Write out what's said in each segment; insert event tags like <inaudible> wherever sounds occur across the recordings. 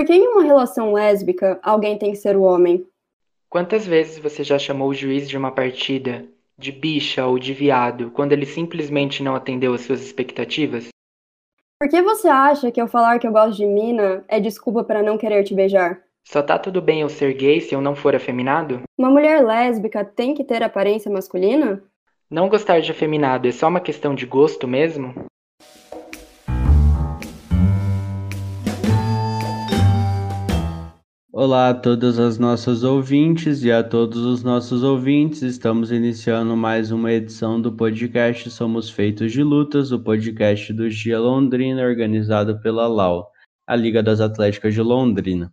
Por que em uma relação lésbica alguém tem que ser o homem? Quantas vezes você já chamou o juiz de uma partida de bicha ou de viado quando ele simplesmente não atendeu às suas expectativas? Por que você acha que eu falar que eu gosto de mina é desculpa para não querer te beijar? Só tá tudo bem eu ser gay se eu não for afeminado? Uma mulher lésbica tem que ter aparência masculina? Não gostar de afeminado é só uma questão de gosto mesmo? Olá a todas as nossas ouvintes e a todos os nossos ouvintes. Estamos iniciando mais uma edição do podcast Somos Feitos de Lutas, o podcast do Gia Londrina, organizado pela LAU, a Liga das Atléticas de Londrina.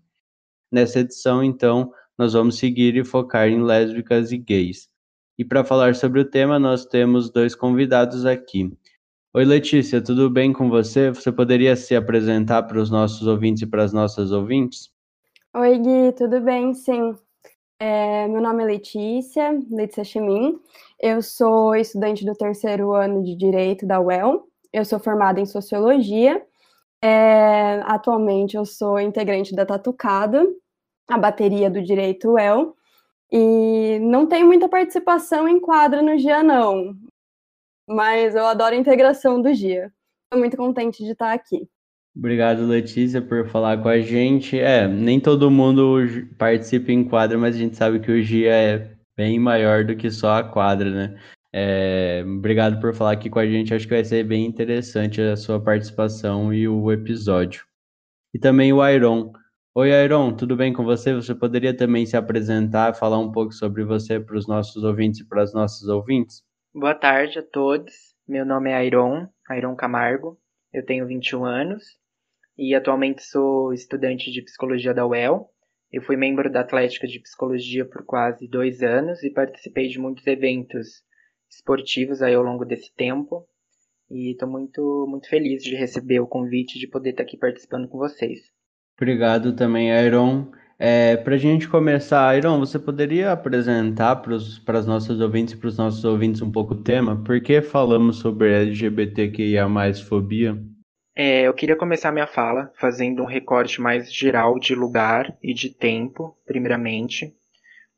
Nessa edição, então, nós vamos seguir e focar em lésbicas e gays. E para falar sobre o tema, nós temos dois convidados aqui. Oi, Letícia, tudo bem com você? Você poderia se apresentar para os nossos ouvintes e para as nossas ouvintes? Oi, Gui, tudo bem? Sim. É, meu nome é Letícia, Letícia Chemin. Eu sou estudante do terceiro ano de Direito da UEL. Eu sou formada em Sociologia. É, atualmente eu sou integrante da Tatucado, a bateria do Direito UEL. E não tenho muita participação em quadra no dia, não. Mas eu adoro a integração do dia. Estou muito contente de estar aqui. Obrigado, Letícia, por falar com a gente. É, nem todo mundo participa em quadra, mas a gente sabe que o GIA é bem maior do que só a quadra, né? É, obrigado por falar aqui com a gente. Acho que vai ser bem interessante a sua participação e o episódio. E também o Iron. Oi, Iron, tudo bem com você? Você poderia também se apresentar, falar um pouco sobre você para os nossos ouvintes e para as nossas ouvintes? Boa tarde a todos. Meu nome é Iron, Iron Camargo. Eu tenho 21 anos e atualmente sou estudante de psicologia da UEL. Eu fui membro da Atlética de Psicologia por quase dois anos e participei de muitos eventos esportivos aí ao longo desse tempo. E estou muito, muito feliz de receber o convite de poder estar aqui participando com vocês. Obrigado também, Iron. É, para a gente começar, Iron, você poderia apresentar para as nossas ouvintes e para os nossos ouvintes um pouco o tema? Por que falamos sobre LGBTQIA+, fobia? É, eu queria começar minha fala fazendo um recorte mais geral de lugar e de tempo, primeiramente.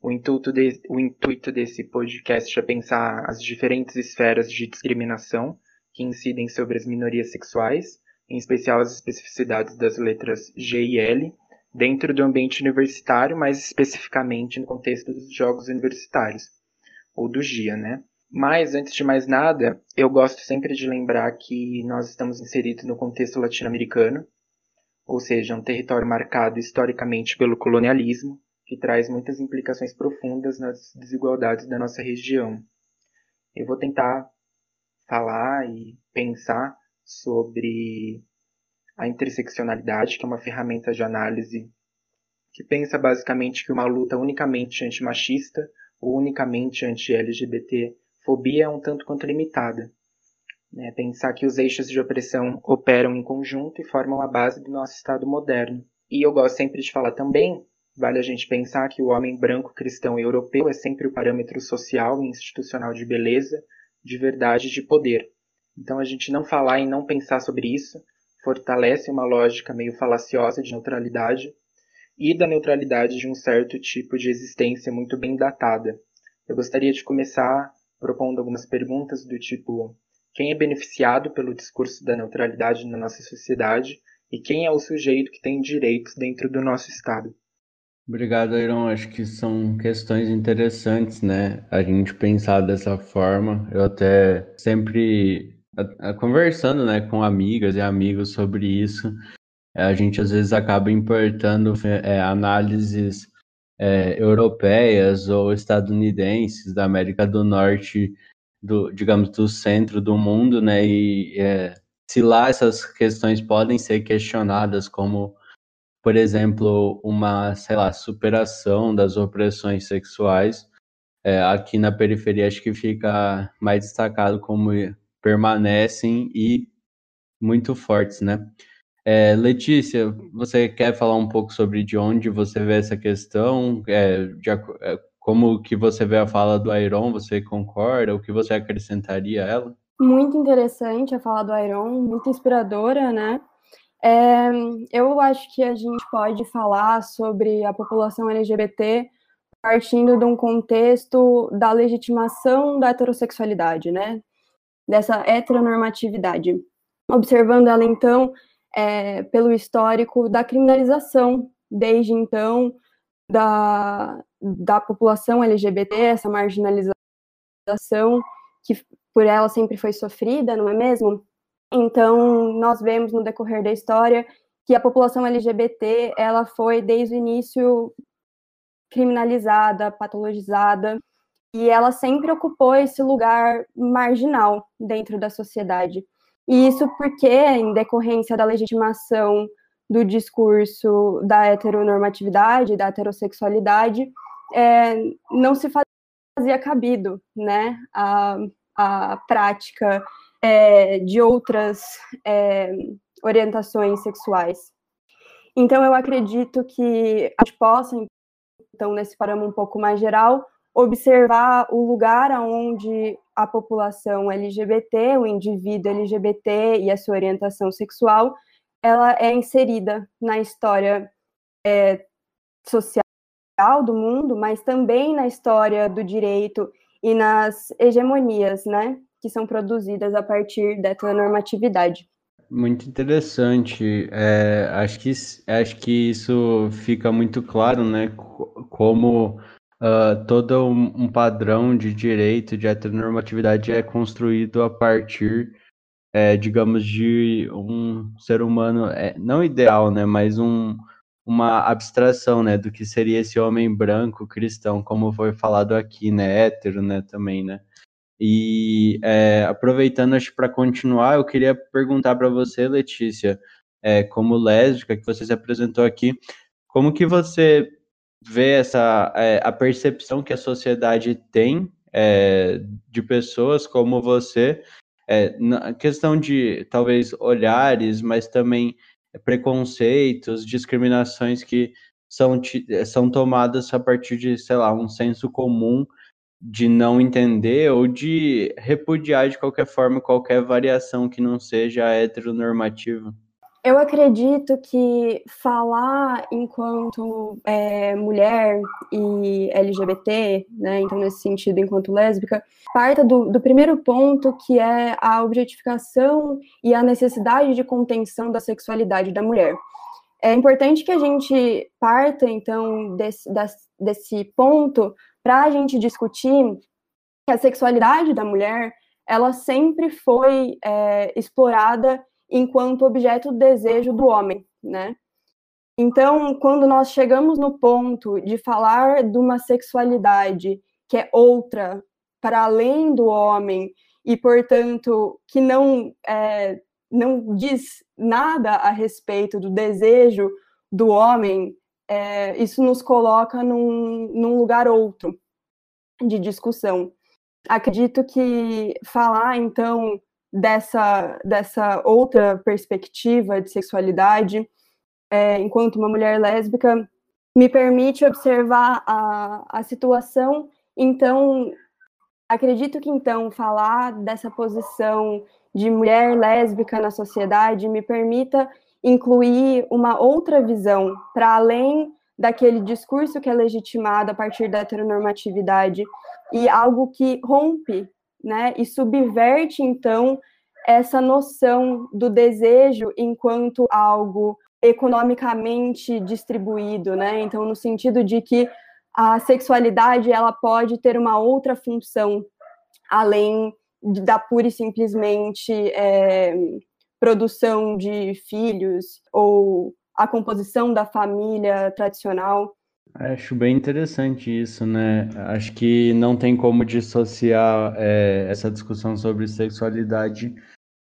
O intuito, de, o intuito desse podcast é pensar as diferentes esferas de discriminação que incidem sobre as minorias sexuais, em especial as especificidades das letras G e L, dentro do ambiente universitário, mais especificamente no contexto dos Jogos Universitários, ou do GIA, né? Mas, antes de mais nada, eu gosto sempre de lembrar que nós estamos inseridos no contexto latino-americano, ou seja, um território marcado historicamente pelo colonialismo, que traz muitas implicações profundas nas desigualdades da nossa região. Eu vou tentar falar e pensar sobre a interseccionalidade, que é uma ferramenta de análise que pensa basicamente que uma luta unicamente antimachista ou unicamente anti-LGBT fobia é um tanto quanto limitada. Né? Pensar que os eixos de opressão operam em conjunto e formam a base do nosso Estado moderno. E eu gosto sempre de falar também, vale a gente pensar que o homem branco, cristão e europeu é sempre o parâmetro social e institucional de beleza, de verdade de poder. Então a gente não falar e não pensar sobre isso fortalece uma lógica meio falaciosa de neutralidade e da neutralidade de um certo tipo de existência muito bem datada. Eu gostaria de começar propondo algumas perguntas do tipo: quem é beneficiado pelo discurso da neutralidade na nossa sociedade e quem é o sujeito que tem direitos dentro do nosso Estado? Obrigado, Iron. Acho que são questões interessantes, né? A gente pensar dessa forma. Eu até sempre conversando, né, com amigas e amigos sobre isso, a gente às vezes acaba importando é, análises é, europeias ou estadunidenses da América do Norte, do, digamos, do centro do mundo, né? E é, se lá essas questões podem ser questionadas como, por exemplo, uma, sei lá, superação das opressões sexuais, é, aqui na periferia acho que fica mais destacado como permanecem e muito fortes, né? É, Letícia, você quer falar um pouco sobre de onde você vê essa questão? É, de, é, como que você vê a fala do Iron? Você concorda? O que você acrescentaria a ela? Muito interessante a fala do Iron, muito inspiradora, né? É, eu acho que a gente pode falar sobre a população LGBT partindo de um contexto da legitimação da heterossexualidade, né? Dessa heteronormatividade. Observando ela, então, é, pelo histórico da criminalização, desde então, da, da população LGBT, essa marginalização que por ela sempre foi sofrida, não é mesmo? Então, nós vemos no decorrer da história que a população LGBT, ela foi desde o início criminalizada, patologizada, e ela sempre ocupou esse lugar marginal dentro da sociedade. E isso porque, em decorrência da legitimação do discurso da heteronormatividade, da heterossexualidade, é, não se fazia cabido né, a, a prática é, de outras é, orientações sexuais. Então, eu acredito que a gente possa, então, nesse parâmetro um pouco mais geral, observar o lugar onde a população LGBT, o indivíduo LGBT e a sua orientação sexual, ela é inserida na história é, social do mundo, mas também na história do direito e nas hegemonias, né, que são produzidas a partir dessa normatividade. Muito interessante. É, acho, que, acho que isso fica muito claro, né? Como uh, todo um, um, padrão de direito, de heteronormatividade é construído a partir, é, digamos, de um ser humano, é, não ideal, né? Mas um, uma abstração, né? Do que seria esse homem branco cristão, como foi falado aqui, né? Hétero, né? Também, né? E é, aproveitando, acho para continuar, eu queria perguntar para você, Letícia, é, como lésbica que você se apresentou aqui, como que você vê essa é, a percepção que a sociedade tem é, de pessoas como você, é, na questão de talvez olhares, mas também preconceitos, discriminações que são, são tomadas a partir de, sei lá, um senso comum de não entender ou de repudiar de qualquer forma qualquer variação que não seja heteronormativa? Eu acredito que falar enquanto é, mulher e LGBT, né, então nesse sentido enquanto lésbica, parta do, do, primeiro ponto que é a objetificação e a necessidade de contenção da sexualidade da mulher. É importante que a gente parta então desse, desse ponto para a gente discutir que a sexualidade da mulher ela sempre foi é, explorada enquanto objeto do desejo do homem, né? Então, quando nós chegamos no ponto de falar de uma sexualidade que é outra, para além do homem, e, portanto, que não, é, não diz nada a respeito do desejo do homem, é, isso nos coloca num, num lugar outro de discussão. Acredito que falar, então, dessa, dessa outra perspectiva de sexualidade, é, enquanto uma mulher lésbica, me permite observar a, a situação. Então, acredito que, então, falar dessa posição de mulher lésbica na sociedade me permita incluir uma outra visão para além daquele discurso que é legitimado a partir da heteronormatividade e algo que rompe, né, e subverte então essa noção do desejo enquanto algo economicamente distribuído, né? Então, no sentido de que a sexualidade ela pode ter uma outra função além da pura e simplesmente é, produção de filhos ou a composição da família tradicional. Acho bem interessante isso, né? Acho que não tem como dissociar é, essa discussão sobre sexualidade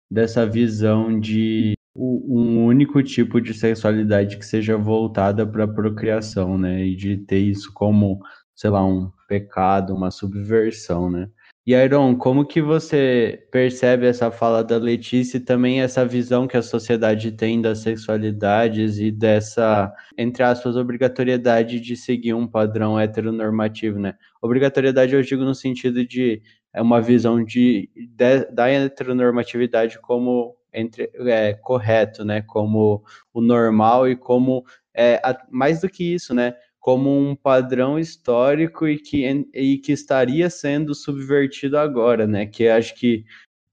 dessa visão de um único tipo de sexualidade que seja voltada para a procriação, né? E de ter isso como, sei lá, um pecado, uma subversão, né? E Iron, como que você percebe essa fala da Letícia e também essa visão que a sociedade tem das sexualidades e dessa, entre aspas, obrigatoriedade de seguir um padrão heteronormativo, né? Obrigatoriedade eu digo no sentido de é uma visão de, de da heteronormatividade como entre é, correto, né? Como o normal e como é, mais do que isso, né? Como um padrão histórico e que, e que estaria sendo subvertido agora, né? Que acho que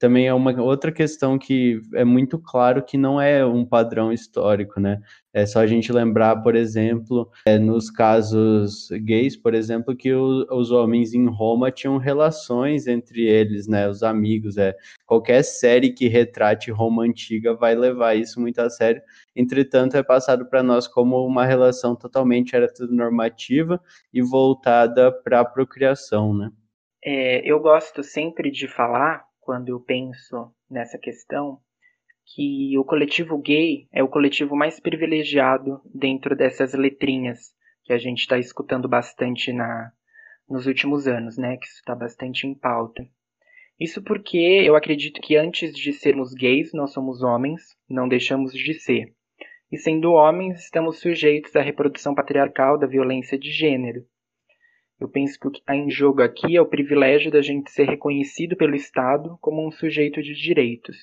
também é uma outra questão que é muito claro que não é um padrão histórico, né? É só a gente lembrar, por exemplo, é, nos casos gays, por exemplo, que o, os homens em Roma tinham relações entre eles, né? Os amigos. É, qualquer série que retrate Roma antiga vai levar isso muito a sério. Entretanto, é passado para nós como uma relação totalmente heteronormativa e voltada para a procriação, né? É, eu gosto sempre de falar quando eu penso nessa questão que o coletivo gay é o coletivo mais privilegiado dentro dessas letrinhas que a gente está escutando bastante na, nos últimos anos, né? Que isso está bastante em pauta. Isso porque eu acredito que antes de sermos gays, nós somos homens, não deixamos de ser. E sendo homens, estamos sujeitos à reprodução patriarcal da violência de gênero. Eu penso que o que está em jogo aqui é o privilégio da gente ser reconhecido pelo Estado como um sujeito de direitos.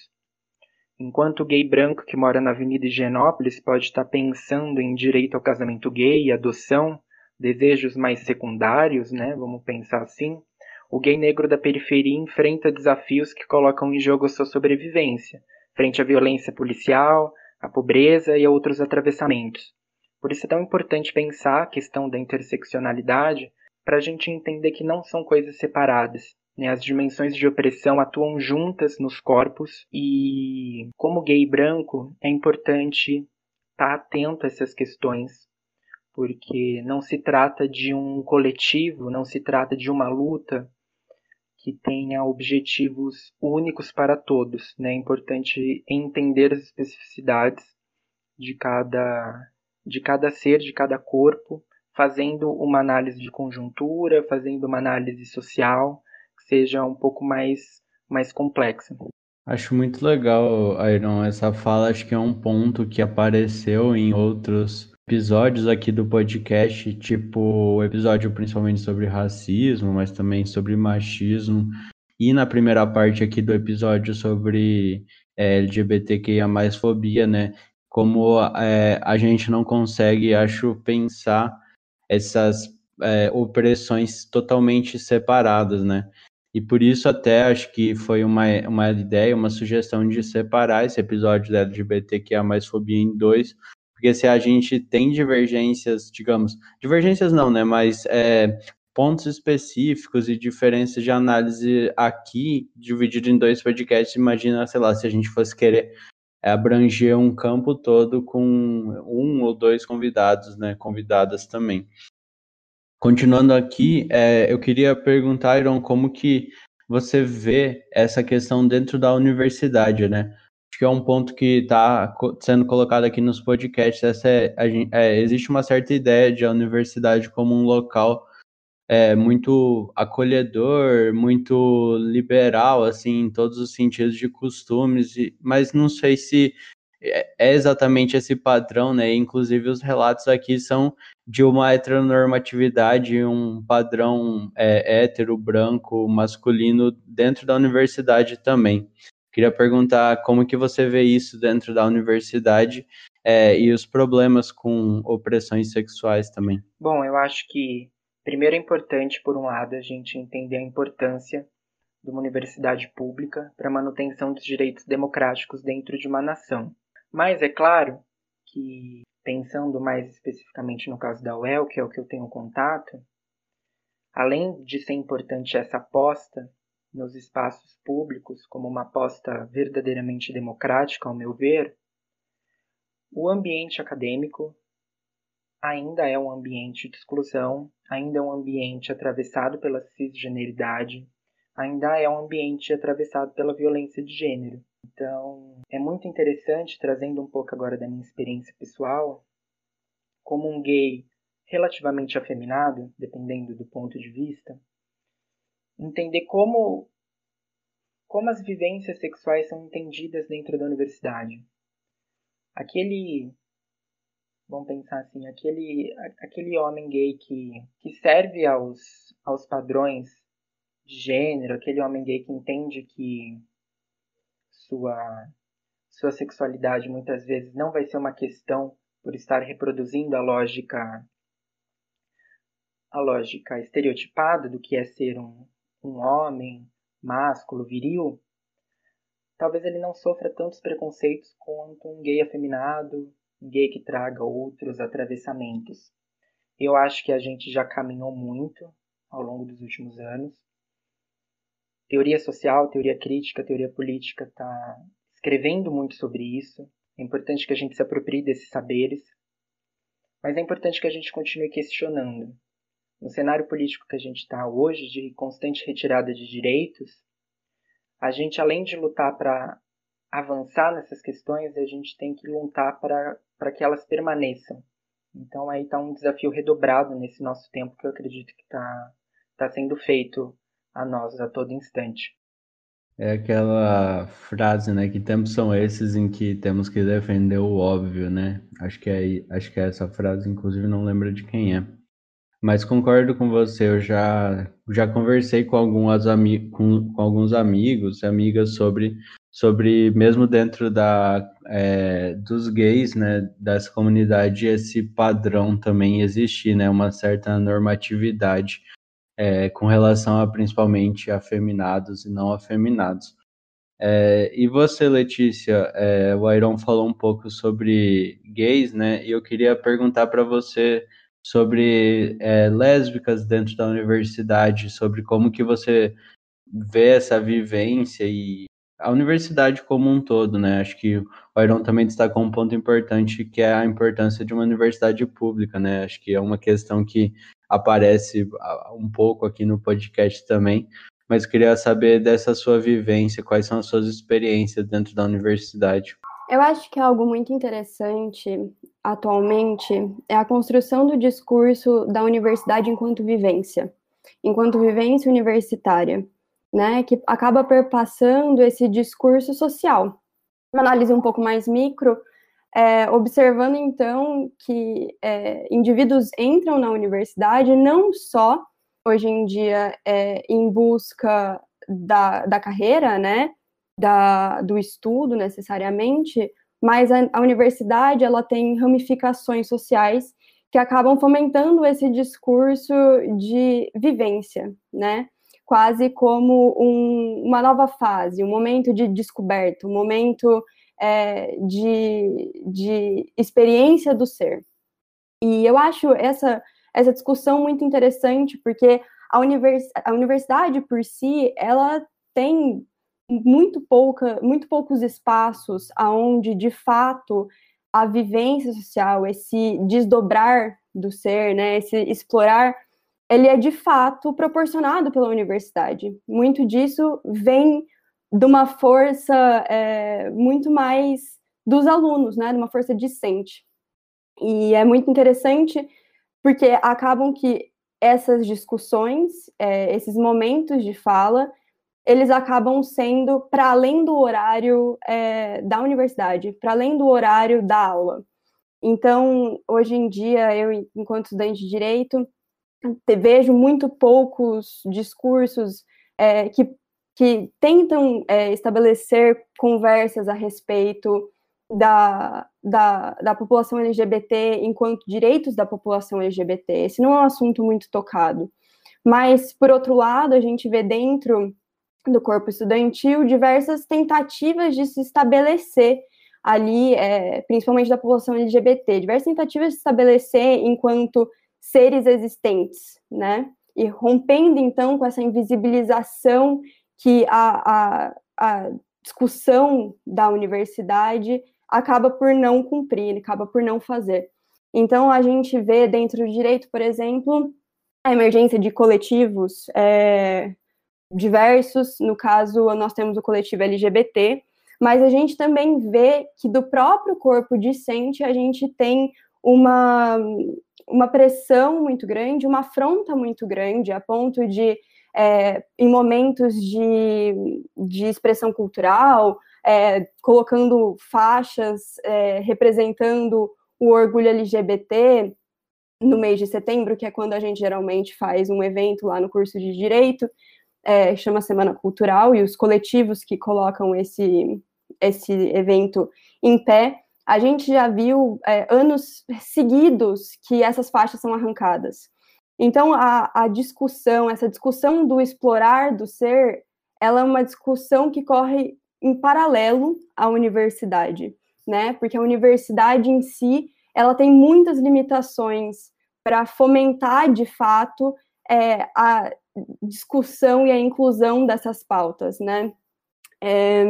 Enquanto o gay branco que mora na Avenida Higienópolis pode estar pensando em direito ao casamento gay, adoção, desejos mais secundários, né, vamos pensar assim, o gay negro da periferia enfrenta desafios que colocam em jogo sua sobrevivência, frente à violência policial, à pobreza e a outros atravessamentos. Por isso é tão importante pensar a questão da interseccionalidade para a gente entender que não são coisas separadas. Né? As dimensões de opressão atuam juntas nos corpos e, como gay branco, é importante estar tá atento a essas questões, porque não se trata de um coletivo, não se trata de uma luta que tenha objetivos únicos para todos. Né? É importante entender as especificidades de cada, de cada ser, de cada corpo, fazendo uma análise de conjuntura, fazendo uma análise social, que seja um pouco mais, mais complexa. Acho muito legal, Iron, essa fala. Acho que é um ponto que apareceu em outros episódios aqui do podcast, tipo o episódio principalmente sobre racismo, mas também sobre machismo. E na primeira parte aqui do episódio sobre é, LGBTQIA fobia, né? Como é, a gente não consegue, acho, pensar essas é, opressões totalmente separadas, né? E por isso até acho que foi uma, uma ideia, uma sugestão de separar esse episódio da LGBTQIA mais fobia em dois, porque se a gente tem divergências, digamos, divergências não, né? Mas é, pontos específicos e diferenças de análise aqui, dividido em dois podcasts, imagina, sei lá, se a gente fosse querer abranger um campo todo com um ou dois convidados, né? Convidadas também. Continuando aqui, é, eu queria perguntar, Iron, como que você vê essa questão dentro da universidade, né? Acho que é um ponto que está sendo colocado aqui nos podcasts. Essa é, é, existe uma certa ideia de a universidade como um local é, muito acolhedor, muito liberal, assim, em todos os sentidos de costumes, mas não sei se é, é exatamente esse padrão, né? Inclusive os relatos aqui são de uma heteronormatividade, um padrão é, hétero, branco, masculino dentro da universidade também. Queria perguntar como que você vê isso dentro da universidade é, e os problemas com opressões sexuais também. Bom, eu acho que Primeiro é importante, por um lado, a gente entender a importância de uma universidade pública para a manutenção dos direitos democráticos dentro de uma nação. Mas é claro que, pensando mais especificamente no caso da UEL, que é o que eu tenho contato, além de ser importante essa aposta nos espaços públicos como uma aposta verdadeiramente democrática, ao meu ver, o ambiente acadêmico ainda é um ambiente de exclusão, ainda é um ambiente atravessado pela cisgeneridade, ainda é um ambiente atravessado pela violência de gênero. Então, é muito interessante, trazendo um pouco agora da minha experiência pessoal, como um gay relativamente afeminado, dependendo do ponto de vista, entender como como as vivências sexuais são entendidas dentro da universidade. Aquele vamos pensar assim, aquele, aquele homem gay que, que serve aos, aos padrões de gênero, aquele homem gay que entende que sua, sua sexualidade muitas vezes não vai ser uma questão por estar reproduzindo a lógica a lógica estereotipada do que é ser um, um homem másculo, viril, talvez ele não sofra tantos preconceitos quanto um gay afeminado, gay que traga outros atravessamentos. Eu acho que a gente já caminhou muito ao longo dos últimos anos. Teoria social, teoria crítica, teoria política está escrevendo muito sobre isso. É importante que a gente se aproprie desses saberes, mas é importante que a gente continue questionando. No cenário político que a gente está hoje, de constante retirada de direitos, a gente, além de lutar para avançar nessas questões, a gente tem que lutar para que elas permaneçam. Então aí está um desafio redobrado nesse nosso tempo que eu acredito que está tá sendo feito a nós a todo instante. É aquela frase, né? Que tempos são esses em que temos que defender o óbvio, né? Acho que é, acho que é essa frase, inclusive não lembro de quem é. Mas concordo com você, eu já, já conversei com, algumas com, com alguns amigos e amigas sobre, sobre, mesmo dentro da, é, dos gays, né, dessa comunidade, esse padrão também existir, né, uma certa normatividade é, com relação a principalmente afeminados e não afeminados. É, e você, Letícia, é, o Iron falou um pouco sobre gays, né? E eu queria perguntar para você sobre é, lésbicas dentro da universidade, sobre como que você vê essa vivência e a universidade como um todo, né? Acho que o Iron também destacou um ponto importante, que é a importância de uma universidade pública, né? Acho que é uma questão que aparece um pouco aqui no podcast também, mas queria saber dessa sua vivência, quais são as suas experiências dentro da universidade. Eu acho que é algo muito interessante atualmente é a construção do discurso da universidade enquanto vivência, enquanto vivência universitária, né, que acaba perpassando esse discurso social. Uma análise um pouco mais micro, é, observando então que é, indivíduos entram na universidade não só hoje em dia é, em busca da, da carreira, né, da, do estudo necessariamente, mas a, a universidade ela tem ramificações sociais que acabam fomentando esse discurso de vivência, né? Quase como um, uma nova fase, um momento de descoberta, um momento é, de, de experiência do ser. E eu acho essa, essa discussão muito interessante, porque a, univers, a universidade por si, ela tem muito pouca, muito poucos espaços aonde de fato a vivência social, esse desdobrar do ser, né, esse explorar, ele é de fato proporcionado pela universidade. Muito disso vem de uma força é, muito mais dos alunos, né, de uma força discente. E é muito interessante porque acabam que essas discussões, é, esses momentos de fala, eles acabam sendo para além do horário é, da universidade, para além do horário da aula. Então, hoje em dia, eu, enquanto estudante de direito, vejo muito poucos discursos é, que, que tentam é, estabelecer conversas a respeito da, da, da população LGBT enquanto direitos da população LGBT. Esse não é um assunto muito tocado. Mas, por outro lado, a gente vê dentro do corpo estudantil diversas tentativas de se estabelecer ali, é, principalmente da população LGBT, diversas tentativas de se estabelecer enquanto seres existentes, né? E rompendo então com essa invisibilização que a, a, a discussão da universidade acaba por não cumprir, acaba por não fazer. Então a gente vê dentro do direito, por exemplo, a emergência de coletivos é, diversos, no caso, nós temos o coletivo LGBT, mas a gente também vê que do próprio corpo discente a gente tem uma, uma pressão muito grande, uma afronta muito grande, a ponto de, é, em momentos de, de expressão cultural, é, colocando faixas é, representando o orgulho LGBT no mês de setembro, que é quando a gente geralmente faz um evento lá no curso de Direito, é, chama Semana Cultural, e os coletivos que colocam esse, esse evento em pé, a gente já viu é, anos seguidos que essas faixas são arrancadas. Então, a, a discussão, essa discussão do explorar do ser, ela é uma discussão que corre em paralelo à universidade, né? Porque a universidade em si, ela tem muitas limitações para fomentar, de fato, é, a discussão e a inclusão dessas pautas, né? É,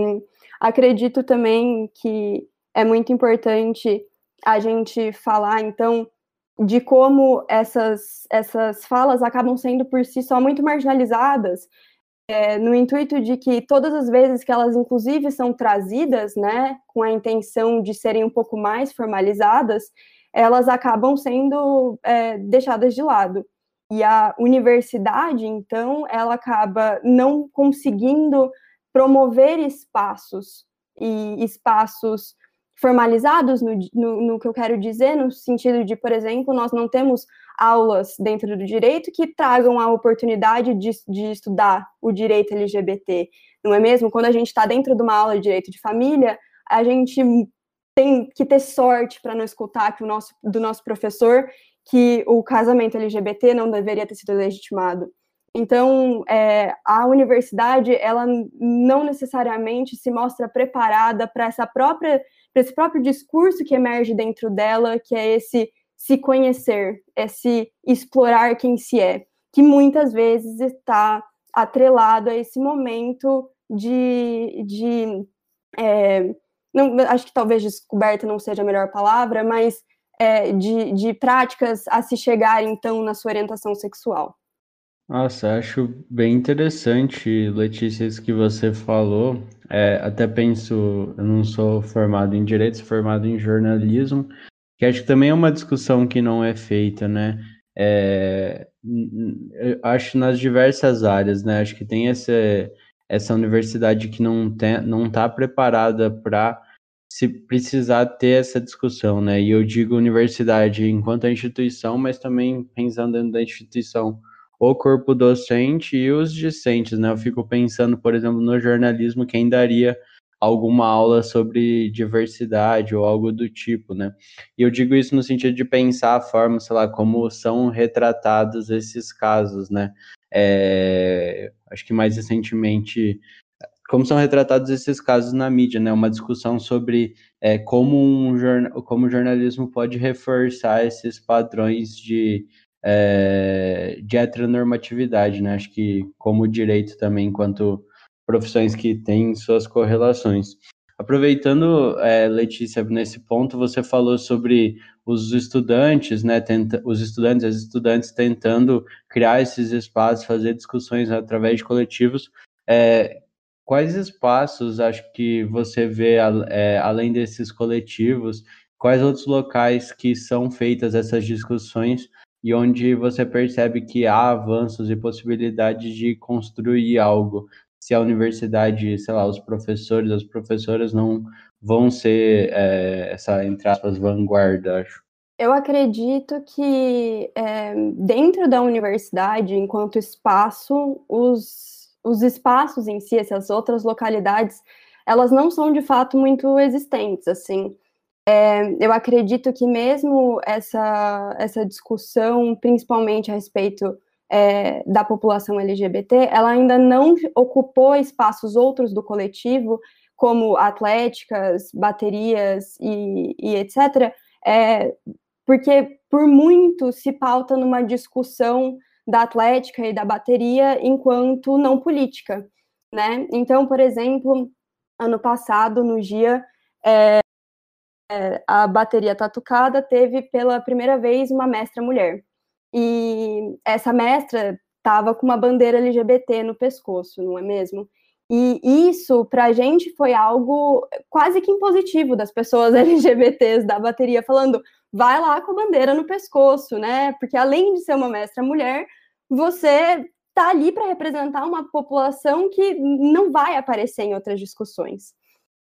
acredito também que é muito importante a gente falar, então, de como essas, essas falas acabam sendo por si só muito marginalizadas, é, no intuito de que todas as vezes que elas, inclusive, são trazidas, né, com a intenção de serem um pouco mais formalizadas, elas acabam sendo é, deixadas de lado. E a universidade, então, ela acaba não conseguindo promover espaços e espaços formalizados no, no, no, que eu quero dizer, no sentido de, por exemplo, nós não temos aulas dentro do direito que tragam a oportunidade de, de estudar o direito LGBT, não é mesmo? Quando a gente está dentro de uma aula de direito de família, a gente tem que ter sorte para não escutar que o nosso, do nosso professor que o casamento LGBT não deveria ter sido legitimado. Então, é, a universidade, ela não necessariamente se mostra preparada para essa própria, para esse próprio discurso que emerge dentro dela, que é esse se conhecer, esse explorar quem se é, que muitas vezes está atrelado a esse momento de, de é, não, acho que talvez descoberta não seja a melhor palavra, mas é, de, de práticas a se chegar, então, na sua orientação sexual. Nossa, acho bem interessante, Letícia, isso que você falou. É, até penso, eu não sou formado em direito, sou formado em jornalismo, que acho que também é uma discussão que não é feita, né? É, acho nas diversas áreas, né? Acho que tem essa, essa universidade que não está não tá preparada para se precisar ter essa discussão, né? E eu digo universidade enquanto instituição, mas também pensando dentro da instituição o corpo docente e os discentes, né? Eu fico pensando, por exemplo, no jornalismo, quem daria alguma aula sobre diversidade ou algo do tipo, né? E eu digo isso no sentido de pensar a forma, sei lá, como são retratados esses casos, né? É, acho que mais recentemente, como são retratados esses casos na mídia, né? Uma discussão sobre é, como, um como o jornalismo pode reforçar esses padrões de é, de heteronormatividade, né? Acho que como direito também, enquanto profissões que têm suas correlações. Aproveitando, é, Letícia, nesse ponto, você falou sobre os estudantes, né, tenta, os estudantes, as estudantes tentando criar esses espaços, fazer discussões através de coletivos. É, quais espaços acho que você vê, é, além desses coletivos, quais outros locais que são feitas essas discussões e onde você percebe que há avanços e possibilidades de construir algo. Se a universidade, sei lá, os professores, as professoras não vão ser é, essa, entre aspas, vanguarda, acho. Eu acredito que é, dentro da universidade, enquanto espaço, os, os espaços em si, essas outras localidades, elas não são de fato muito existentes, assim. É, eu acredito que mesmo essa, essa discussão, principalmente a respeito é, da população LGBT, ela ainda não ocupou espaços outros do coletivo, como atléticas, baterias e, e etc., é, porque por muito se pauta numa discussão da atlética e da bateria enquanto não política, né? Então, por exemplo, ano passado, no dia a bateria tatucada teve pela primeira vez uma mestra mulher. E essa mestra estava com uma bandeira LGBT no pescoço, não é mesmo? E isso, para a gente, foi algo quase que impositivo das pessoas <laughs> LGBTs da bateria, falando, vai lá com a bandeira no pescoço, né? Porque além de ser uma mestra mulher, você tá ali para representar uma população que não vai aparecer em outras discussões.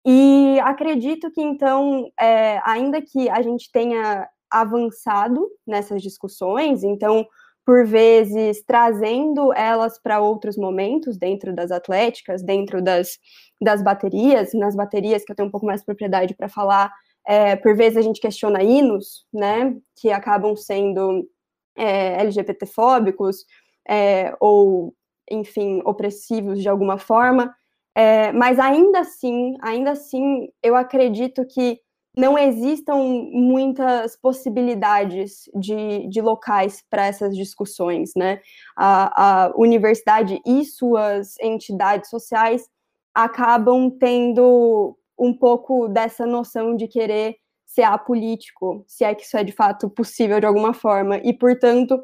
E acredito que, então, é, ainda que a gente tenha avançado nessas discussões, então, por vezes trazendo elas para outros momentos dentro das atléticas, dentro das, das baterias, nas baterias que eu tenho um pouco mais de propriedade para falar, é, por vezes a gente questiona hinos, né, que acabam sendo é, LGBTfóbicos é, ou, enfim, opressivos de alguma forma, é, mas ainda assim, ainda assim, eu acredito que não existam muitas possibilidades de, de locais para essas discussões, né? A, a universidade e suas entidades sociais acabam tendo um pouco dessa noção de querer ser apolítico, se é que isso é de fato possível de alguma forma, e portanto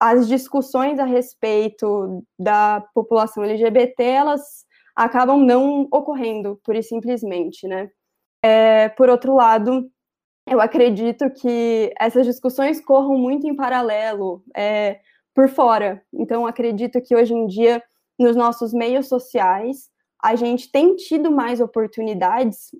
as discussões a respeito da população LGBT elas acabam não ocorrendo, pura e simplesmente, né? É, por outro lado, eu acredito que essas discussões corram muito em paralelo é, por fora. Então, acredito que hoje em dia, nos nossos meios sociais, a gente tem tido mais oportunidades,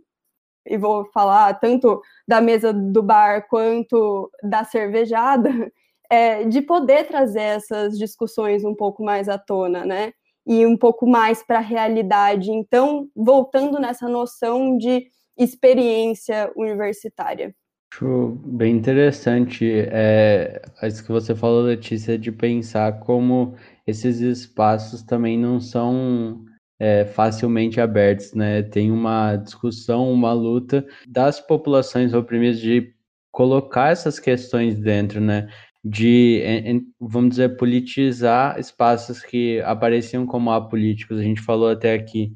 e vou falar tanto da mesa do bar quanto da cervejada, <laughs> é, de poder trazer essas discussões um pouco mais à tona, né? E um pouco mais para a realidade. Então, voltando nessa noção de experiência universitária. Acho bem interessante é, isso que você falou, Letícia, de pensar como esses espaços também não são é, facilmente abertos, né? Tem uma discussão, uma luta das populações oprimidas de colocar essas questões dentro, né? De, vamos dizer, politizar espaços que apareciam como apolíticos. A gente falou até aqui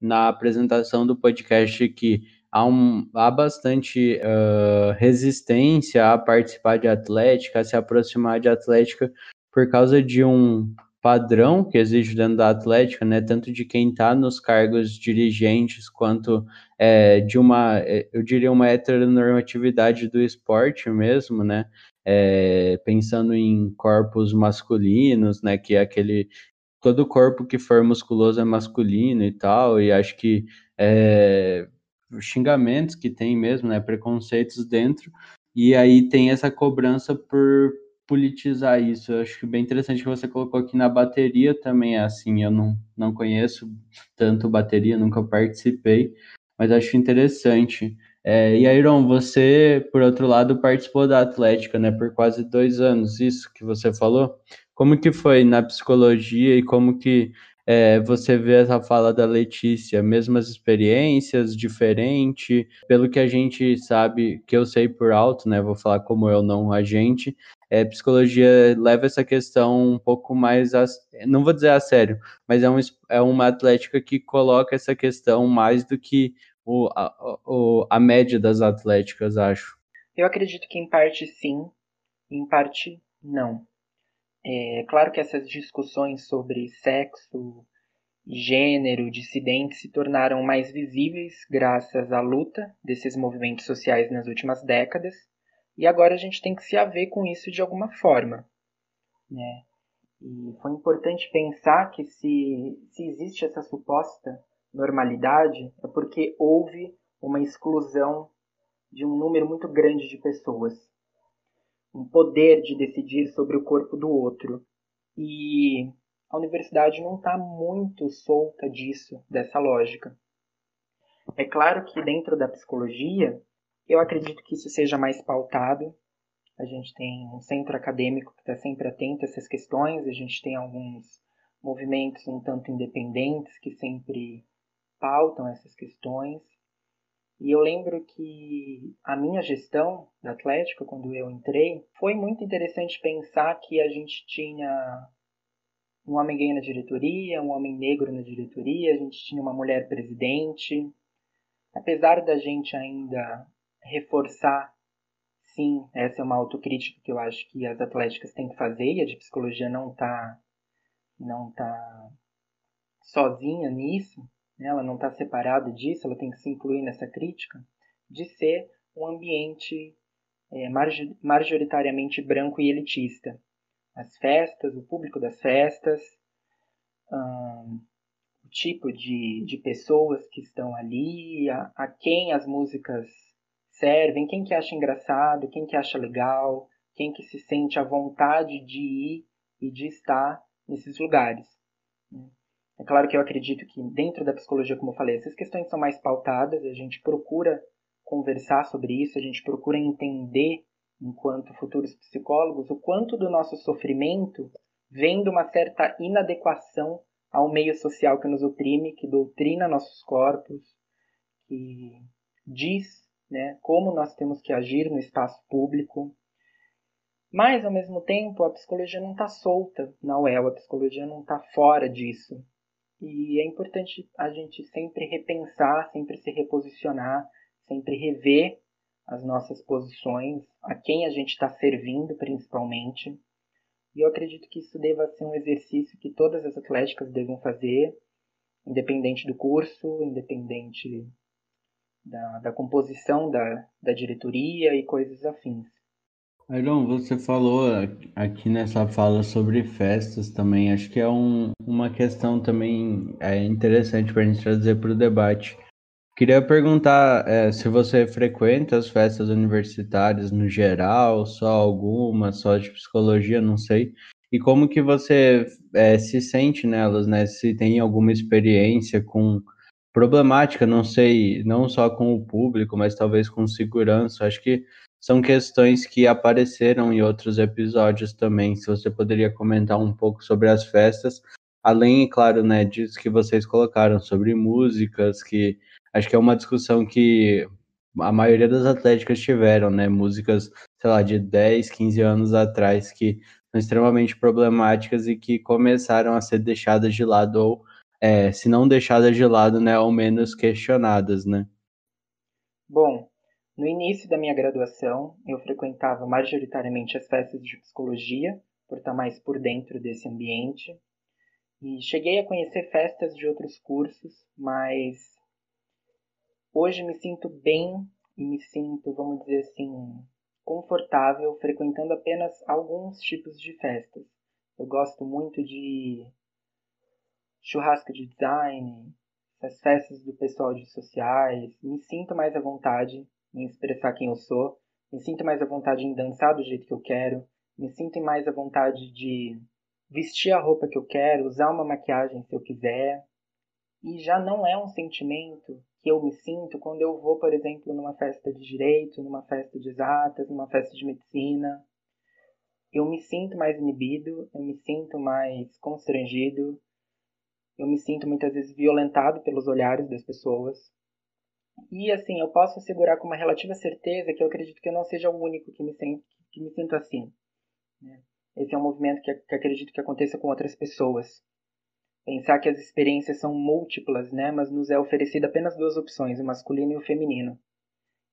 na apresentação do podcast que há, um, há bastante uh, resistência a participar de atlética, a se aproximar de atlética por causa de um padrão que existe dentro da Atlética, né, tanto de quem está nos cargos dirigentes quanto é, de uma, é, eu diria, uma heteronormatividade do esporte mesmo, né, é, pensando em corpos masculinos, né, que é aquele todo corpo que for musculoso é masculino e tal, e acho que é, xingamentos que tem mesmo, né, preconceitos dentro, e aí tem essa cobrança por politizar isso. Eu acho que bem interessante que você colocou aqui na bateria também é assim. Eu não, não conheço tanto bateria, nunca participei, mas acho interessante. É, e Iron, você, por outro lado, participou da Atlética, né, por quase dois anos, isso que você falou. Como que foi na psicologia e como que é, você vê essa fala da Letícia, mesmas experiências, diferente, pelo que a gente sabe, que eu sei por alto, né? Vou falar como eu, não a gente. É, psicologia leva essa questão um pouco mais, a, não vou dizer a sério, mas é, um, é uma atlética que coloca essa questão mais do que o, a, o, a média das atléticas, acho. Eu acredito que em parte sim, em parte não. É claro que essas discussões sobre sexo, gênero, dissidentes se tornaram mais visíveis graças à luta desses movimentos sociais nas últimas décadas, e agora a gente tem que se haver com isso de alguma forma. Né? E foi importante pensar que se, se existe essa suposta normalidade, é porque houve uma exclusão de um número muito grande de pessoas um poder de decidir sobre o corpo do outro. E a universidade não está muito solta disso, dessa lógica. É claro que dentro da psicologia, eu acredito que isso seja mais pautado. A gente tem um centro acadêmico que está sempre atento a essas questões, a gente tem alguns movimentos um tanto independentes que sempre pautam essas questões. E eu lembro que a minha gestão da Atlético, quando eu entrei, foi muito interessante pensar que a gente tinha um homem gay na diretoria, um homem negro na diretoria, a gente tinha uma mulher presidente. Apesar da gente ainda reforçar, sim, essa é uma autocrítica que eu acho que as atléticas têm que fazer e a de psicologia não está não tá sozinha nisso, né, ela não está separada disso, ela tem que se incluir nessa crítica, de ser um ambiente é, majoritariamente branco e elitista. As festas, o público das festas, o tipo de, de pessoas que estão ali, a, a quem as músicas servem, quem que acha engraçado, quem que acha legal, quem que se sente à vontade de ir e de estar nesses lugares. É claro que eu acredito que dentro da psicologia, como eu falei, essas questões são mais pautadas, a gente procura conversar sobre isso, a gente procura entender, enquanto futuros psicólogos, o quanto do nosso sofrimento vem de uma certa inadequação ao meio social que nos oprime, que doutrina nossos corpos, que diz né, como nós temos que agir no espaço público. Mas, ao mesmo tempo, a psicologia não está solta na UEL, a psicologia não está fora disso. E é importante a gente sempre repensar, sempre se reposicionar, sempre rever as nossas posições, a quem a gente está servindo principalmente. E eu acredito que isso deva ser um exercício que todas as atléticas devam fazer, independente do curso, independente da, da composição da, da diretoria e coisas afins. Airon, você falou aqui nessa fala sobre festas também. Acho que é um, uma questão também é interessante para a gente trazer para o debate. Queria perguntar é, se você frequenta as festas universitárias no geral, só algumas, só de psicologia, não sei. E como que você é, se sente nelas, né? Se tem alguma experiência com problemática, não sei, não só com o público, mas talvez com segurança. Acho que são questões que apareceram em outros episódios também. Se você poderia comentar um pouco sobre as festas, além, claro, né, disso que vocês colocaram sobre músicas que acho que é uma discussão que a maioria das atléticas tiveram, né? Músicas, sei lá, de 10, 15 anos atrás que são extremamente problemáticas e que começaram a ser deixadas de lado ou, é, se não deixadas de lado, né, ao menos questionadas, né? Bom, no início da minha graduação, eu frequentava majoritariamente as festas de psicologia, por estar mais por dentro desse ambiente. E cheguei a conhecer festas de outros cursos, mas Hoje me sinto bem e me sinto, vamos dizer assim, confortável frequentando apenas alguns tipos de festas. Eu gosto muito de churrasco de design, essas festas do pessoal de sociais. Me sinto mais à vontade em expressar quem eu sou. Me sinto mais à vontade em dançar do jeito que eu quero. Me sinto mais à vontade de vestir a roupa que eu quero, usar uma maquiagem se eu quiser. E já não é um sentimento que eu me sinto quando eu vou, por exemplo, numa festa de direito, numa festa de exatas, numa festa de medicina. Eu me sinto mais inibido, eu me sinto mais constrangido, eu me sinto muitas vezes violentado pelos olhares das pessoas. E assim, eu posso assegurar com uma relativa certeza que eu acredito que eu não seja o único que me que me sinto assim. Né? Esse é um movimento que, que acredito que aconteça com outras pessoas. Pensar que as experiências são múltiplas, né, mas nos é oferecida apenas duas opções, o masculino e o feminino.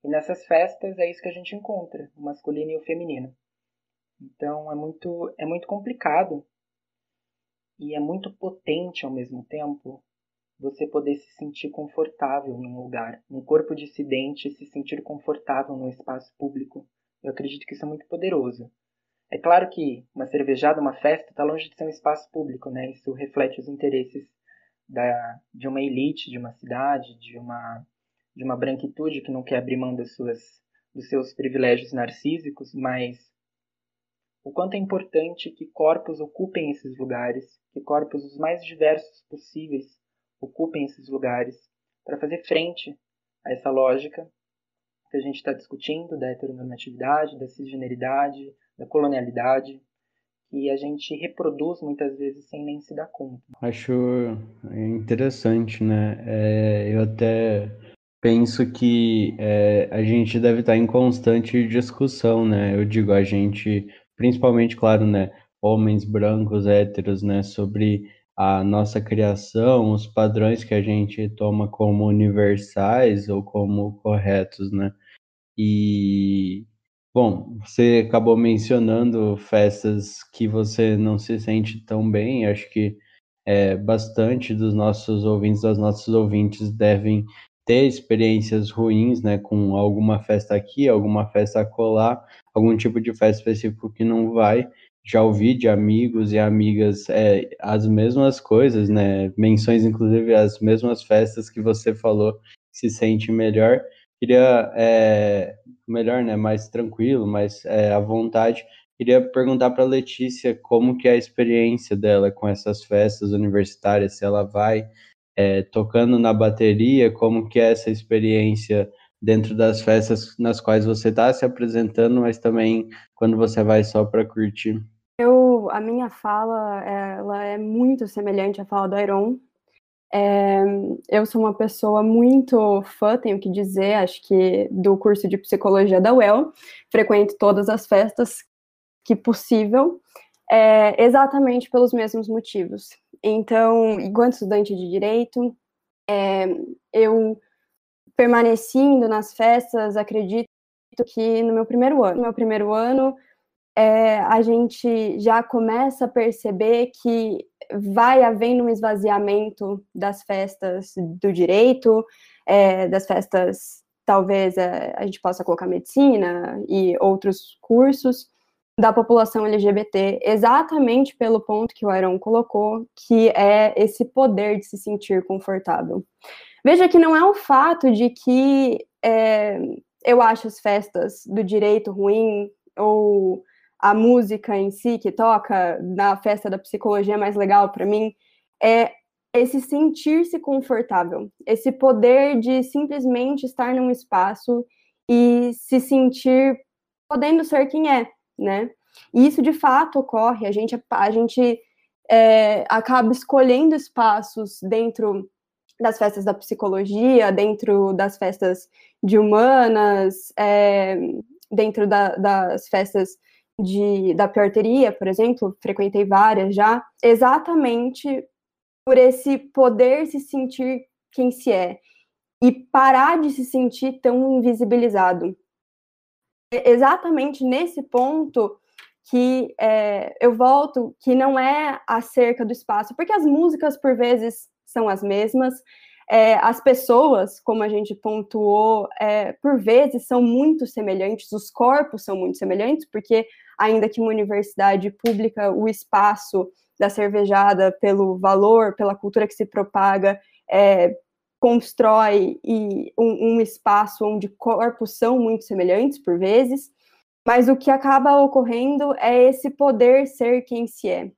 E nessas festas é isso que a gente encontra, o masculino e o feminino. Então é muito, é muito complicado e é muito potente ao mesmo tempo você poder se sentir confortável num lugar, um corpo dissidente se sentir confortável num espaço público. Eu acredito que isso é muito poderoso. É claro que uma cervejada, uma festa, está longe de ser um espaço público, né? Isso reflete os interesses da, de uma elite, de uma cidade, de uma, de uma branquitude que não quer abrir mão das suas, dos seus privilégios narcísicos, mas o quanto é importante que corpos ocupem esses lugares, que corpos os mais diversos possíveis ocupem esses lugares, para fazer frente a essa lógica que a gente está discutindo da heteronormatividade, da cisgeneridade, da colonialidade, que a gente reproduz muitas vezes sem nem se dar conta. Acho interessante, né? É, eu até penso que é, a gente deve estar em constante discussão, né? Eu digo a gente, principalmente, claro, né? Homens brancos, héteros, né? Sobre a nossa criação, os padrões que a gente toma como universais ou como corretos, né? E Bom, você acabou mencionando festas que você não se sente tão bem. Acho que é, bastante dos nossos ouvintes, das nossas ouvintes devem ter experiências ruins, né, com alguma festa aqui, alguma festa acolá, algum tipo de festa específico que não vai. Já ouvi de amigos e amigas é, as mesmas coisas, né, menções inclusive as mesmas festas que você falou, se sente melhor. Queria é, melhor, né, mais tranquilo, mais é, à vontade, Queria perguntar para a Letícia como que é a experiência dela com essas festas universitárias, se ela vai é, tocando na bateria, como que é essa experiência dentro das festas nas quais você está se apresentando, mas também quando você vai só para curtir. A minha fala, ela é muito semelhante à fala do Iron. É, eu sou uma pessoa muito fã, tenho que dizer, acho que do curso de psicologia da UEL, frequento todas as festas que possível, é, exatamente pelos mesmos motivos. Então, enquanto estudante de direito, é, eu permaneci indo nas festas, acredito que no meu primeiro ano. No meu primeiro ano, é, a gente já começa a perceber que vai havendo um esvaziamento das festas do direito, é, das festas, talvez é, a gente possa colocar medicina e outros cursos, da população LGBT, exatamente pelo ponto que o Aaron colocou, que é esse poder de se sentir confortável. Veja que não é o fato de que é, eu acho as festas do direito ruim ou a música em si que toca na festa da psicologia mais legal para mim, é esse sentir-se confortável, esse poder de simplesmente estar num espaço e se sentir podendo ser quem é, né? E isso de fato ocorre, a gente, a gente é, acaba escolhendo espaços dentro das festas da psicologia, dentro das festas de humanas, é, dentro da, das festas de, da piorteria, por exemplo, frequentei várias já, exatamente por esse poder se sentir quem se é e parar de se sentir tão invisibilizado. Exatamente nesse ponto que é, eu volto que não é acerca do espaço, porque as músicas por vezes são as mesmas, é, as pessoas, como a gente pontuou, é, por vezes são muito semelhantes, os corpos são muito semelhantes, porque ainda que uma universidade pública, o espaço da cervejada, pelo valor, pela cultura que se propaga, é, constrói e um, um espaço onde corpos são muito semelhantes por vezes, mas o que acaba ocorrendo é esse poder ser quem se é.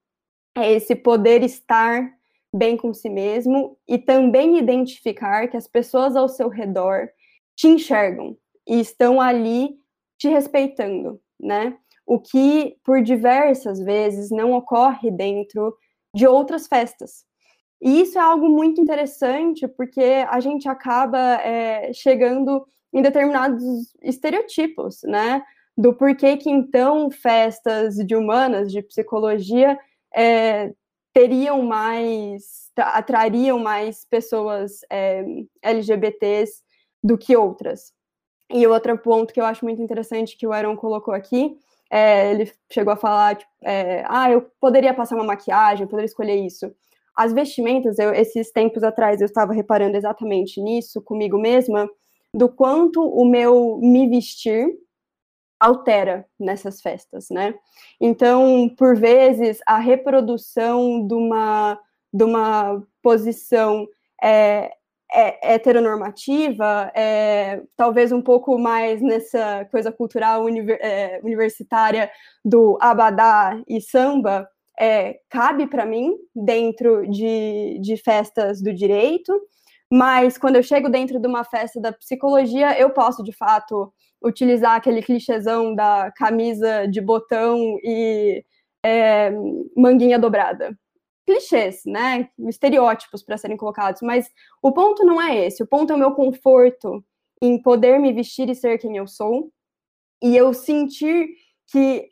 É esse poder estar bem com si mesmo e também identificar que as pessoas ao seu redor te enxergam e estão ali te respeitando, né? O que por diversas vezes não ocorre dentro de outras festas. E isso é algo muito interessante porque a gente acaba é, chegando em determinados estereotipos, né? do porquê que então festas de humanas, de psicologia, é, teriam mais, atrariam mais pessoas é, LGBTs do que outras. E outro ponto que eu acho muito interessante que o Aaron colocou aqui, é, ele chegou a falar, tipo, é, ah, eu poderia passar uma maquiagem, eu poderia escolher isso. As vestimentas, eu, esses tempos atrás, eu estava reparando exatamente nisso comigo mesma, do quanto o meu me vestir altera nessas festas, né? Então, por vezes, a reprodução de uma, de uma posição é, é heteronormativa, é, talvez um pouco mais nessa coisa cultural univer, é, universitária do abadá e samba, é, cabe para mim dentro de, de festas do direito, mas quando eu chego dentro de uma festa da psicologia, eu posso, de fato, utilizar aquele clichêzão da camisa de botão e é, manguinha dobrada. Clichês, né? Estereótipos para serem colocados, mas o ponto não é esse. O ponto é o meu conforto em poder me vestir e ser quem eu sou, e eu sentir que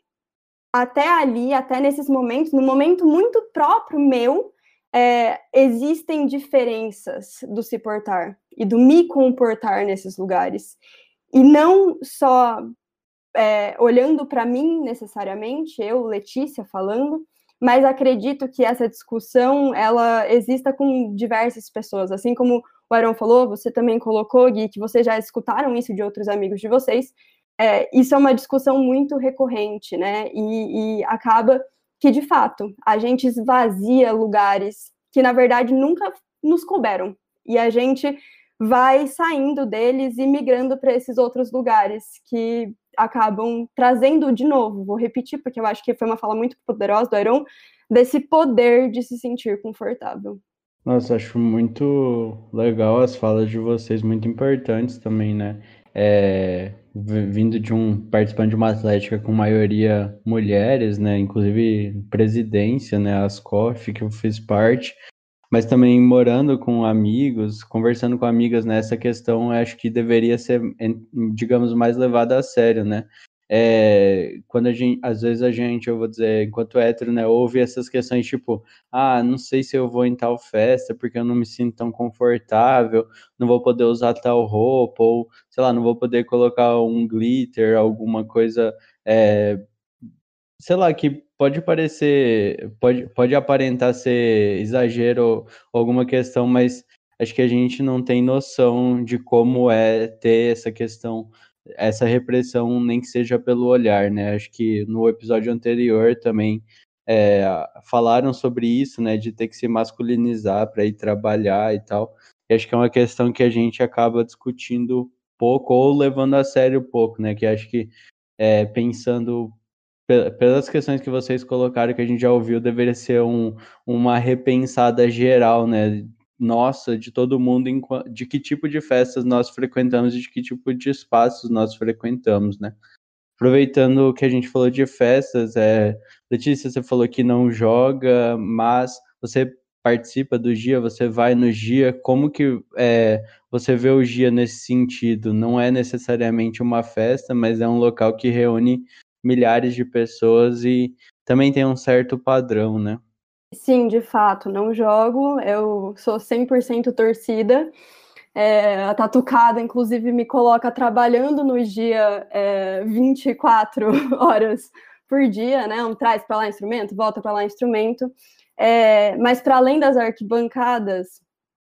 até ali, até nesses momentos, no momento muito próprio meu, é, existem diferenças do se portar e do me comportar nesses lugares. E não só é, olhando para mim necessariamente, eu, Letícia, falando, mas acredito que essa discussão ela exista com diversas pessoas, assim como o Aaron falou, você também colocou, Gui, que vocês já escutaram isso de outros amigos de vocês. É, isso é uma discussão muito recorrente, né? E, e acaba que, de fato, a gente esvazia lugares que, na verdade, nunca nos couberam. E a gente vai saindo deles e migrando para esses outros lugares que acabam trazendo de novo, vou repetir, porque eu acho que foi uma fala muito poderosa do Iron, desse poder de se sentir confortável. Nossa, acho muito legal as falas de vocês, muito importantes também, né? É, vindo de um participante de uma atlética com maioria mulheres, né? Inclusive presidência, né? As COF, que eu fiz parte, mas também morando com amigos, conversando com amigas nessa questão, acho que deveria ser, digamos, mais levada a sério, né? É, quando a gente, às vezes a gente, eu vou dizer, enquanto hétero, né, ouve essas questões tipo, ah, não sei se eu vou em tal festa porque eu não me sinto tão confortável, não vou poder usar tal roupa, ou sei lá, não vou poder colocar um glitter, alguma coisa, é, sei lá, que pode parecer, pode, pode aparentar ser exagero ou alguma questão, mas acho que a gente não tem noção de como é ter essa questão, essa repressão, nem que seja pelo olhar, né? Acho que no episódio anterior também é, falaram sobre isso, né? De ter que se masculinizar para ir trabalhar e tal. E acho que é uma questão que a gente acaba discutindo pouco ou levando a sério pouco, né? Que acho que é, pensando pelas questões que vocês colocaram, que a gente já ouviu, deveria ser um, uma repensada geral, né? Nossa, de todo mundo, de que tipo de festas nós frequentamos e de que tipo de espaços nós frequentamos, né? Aproveitando que a gente falou de festas, é, Letícia, você falou que não joga, mas você participa do dia, você vai no dia, como que é, você vê o dia nesse sentido? Não é necessariamente uma festa, mas é um local que reúne milhares de pessoas e também tem um certo padrão, né? Sim, de fato, não jogo, eu sou 100% torcida. É, a Tatucada, inclusive, me coloca trabalhando no dia é, 24 <laughs> horas por dia, né? Um traz para lá instrumento, volta para lá instrumento. É, mas para além das arquibancadas,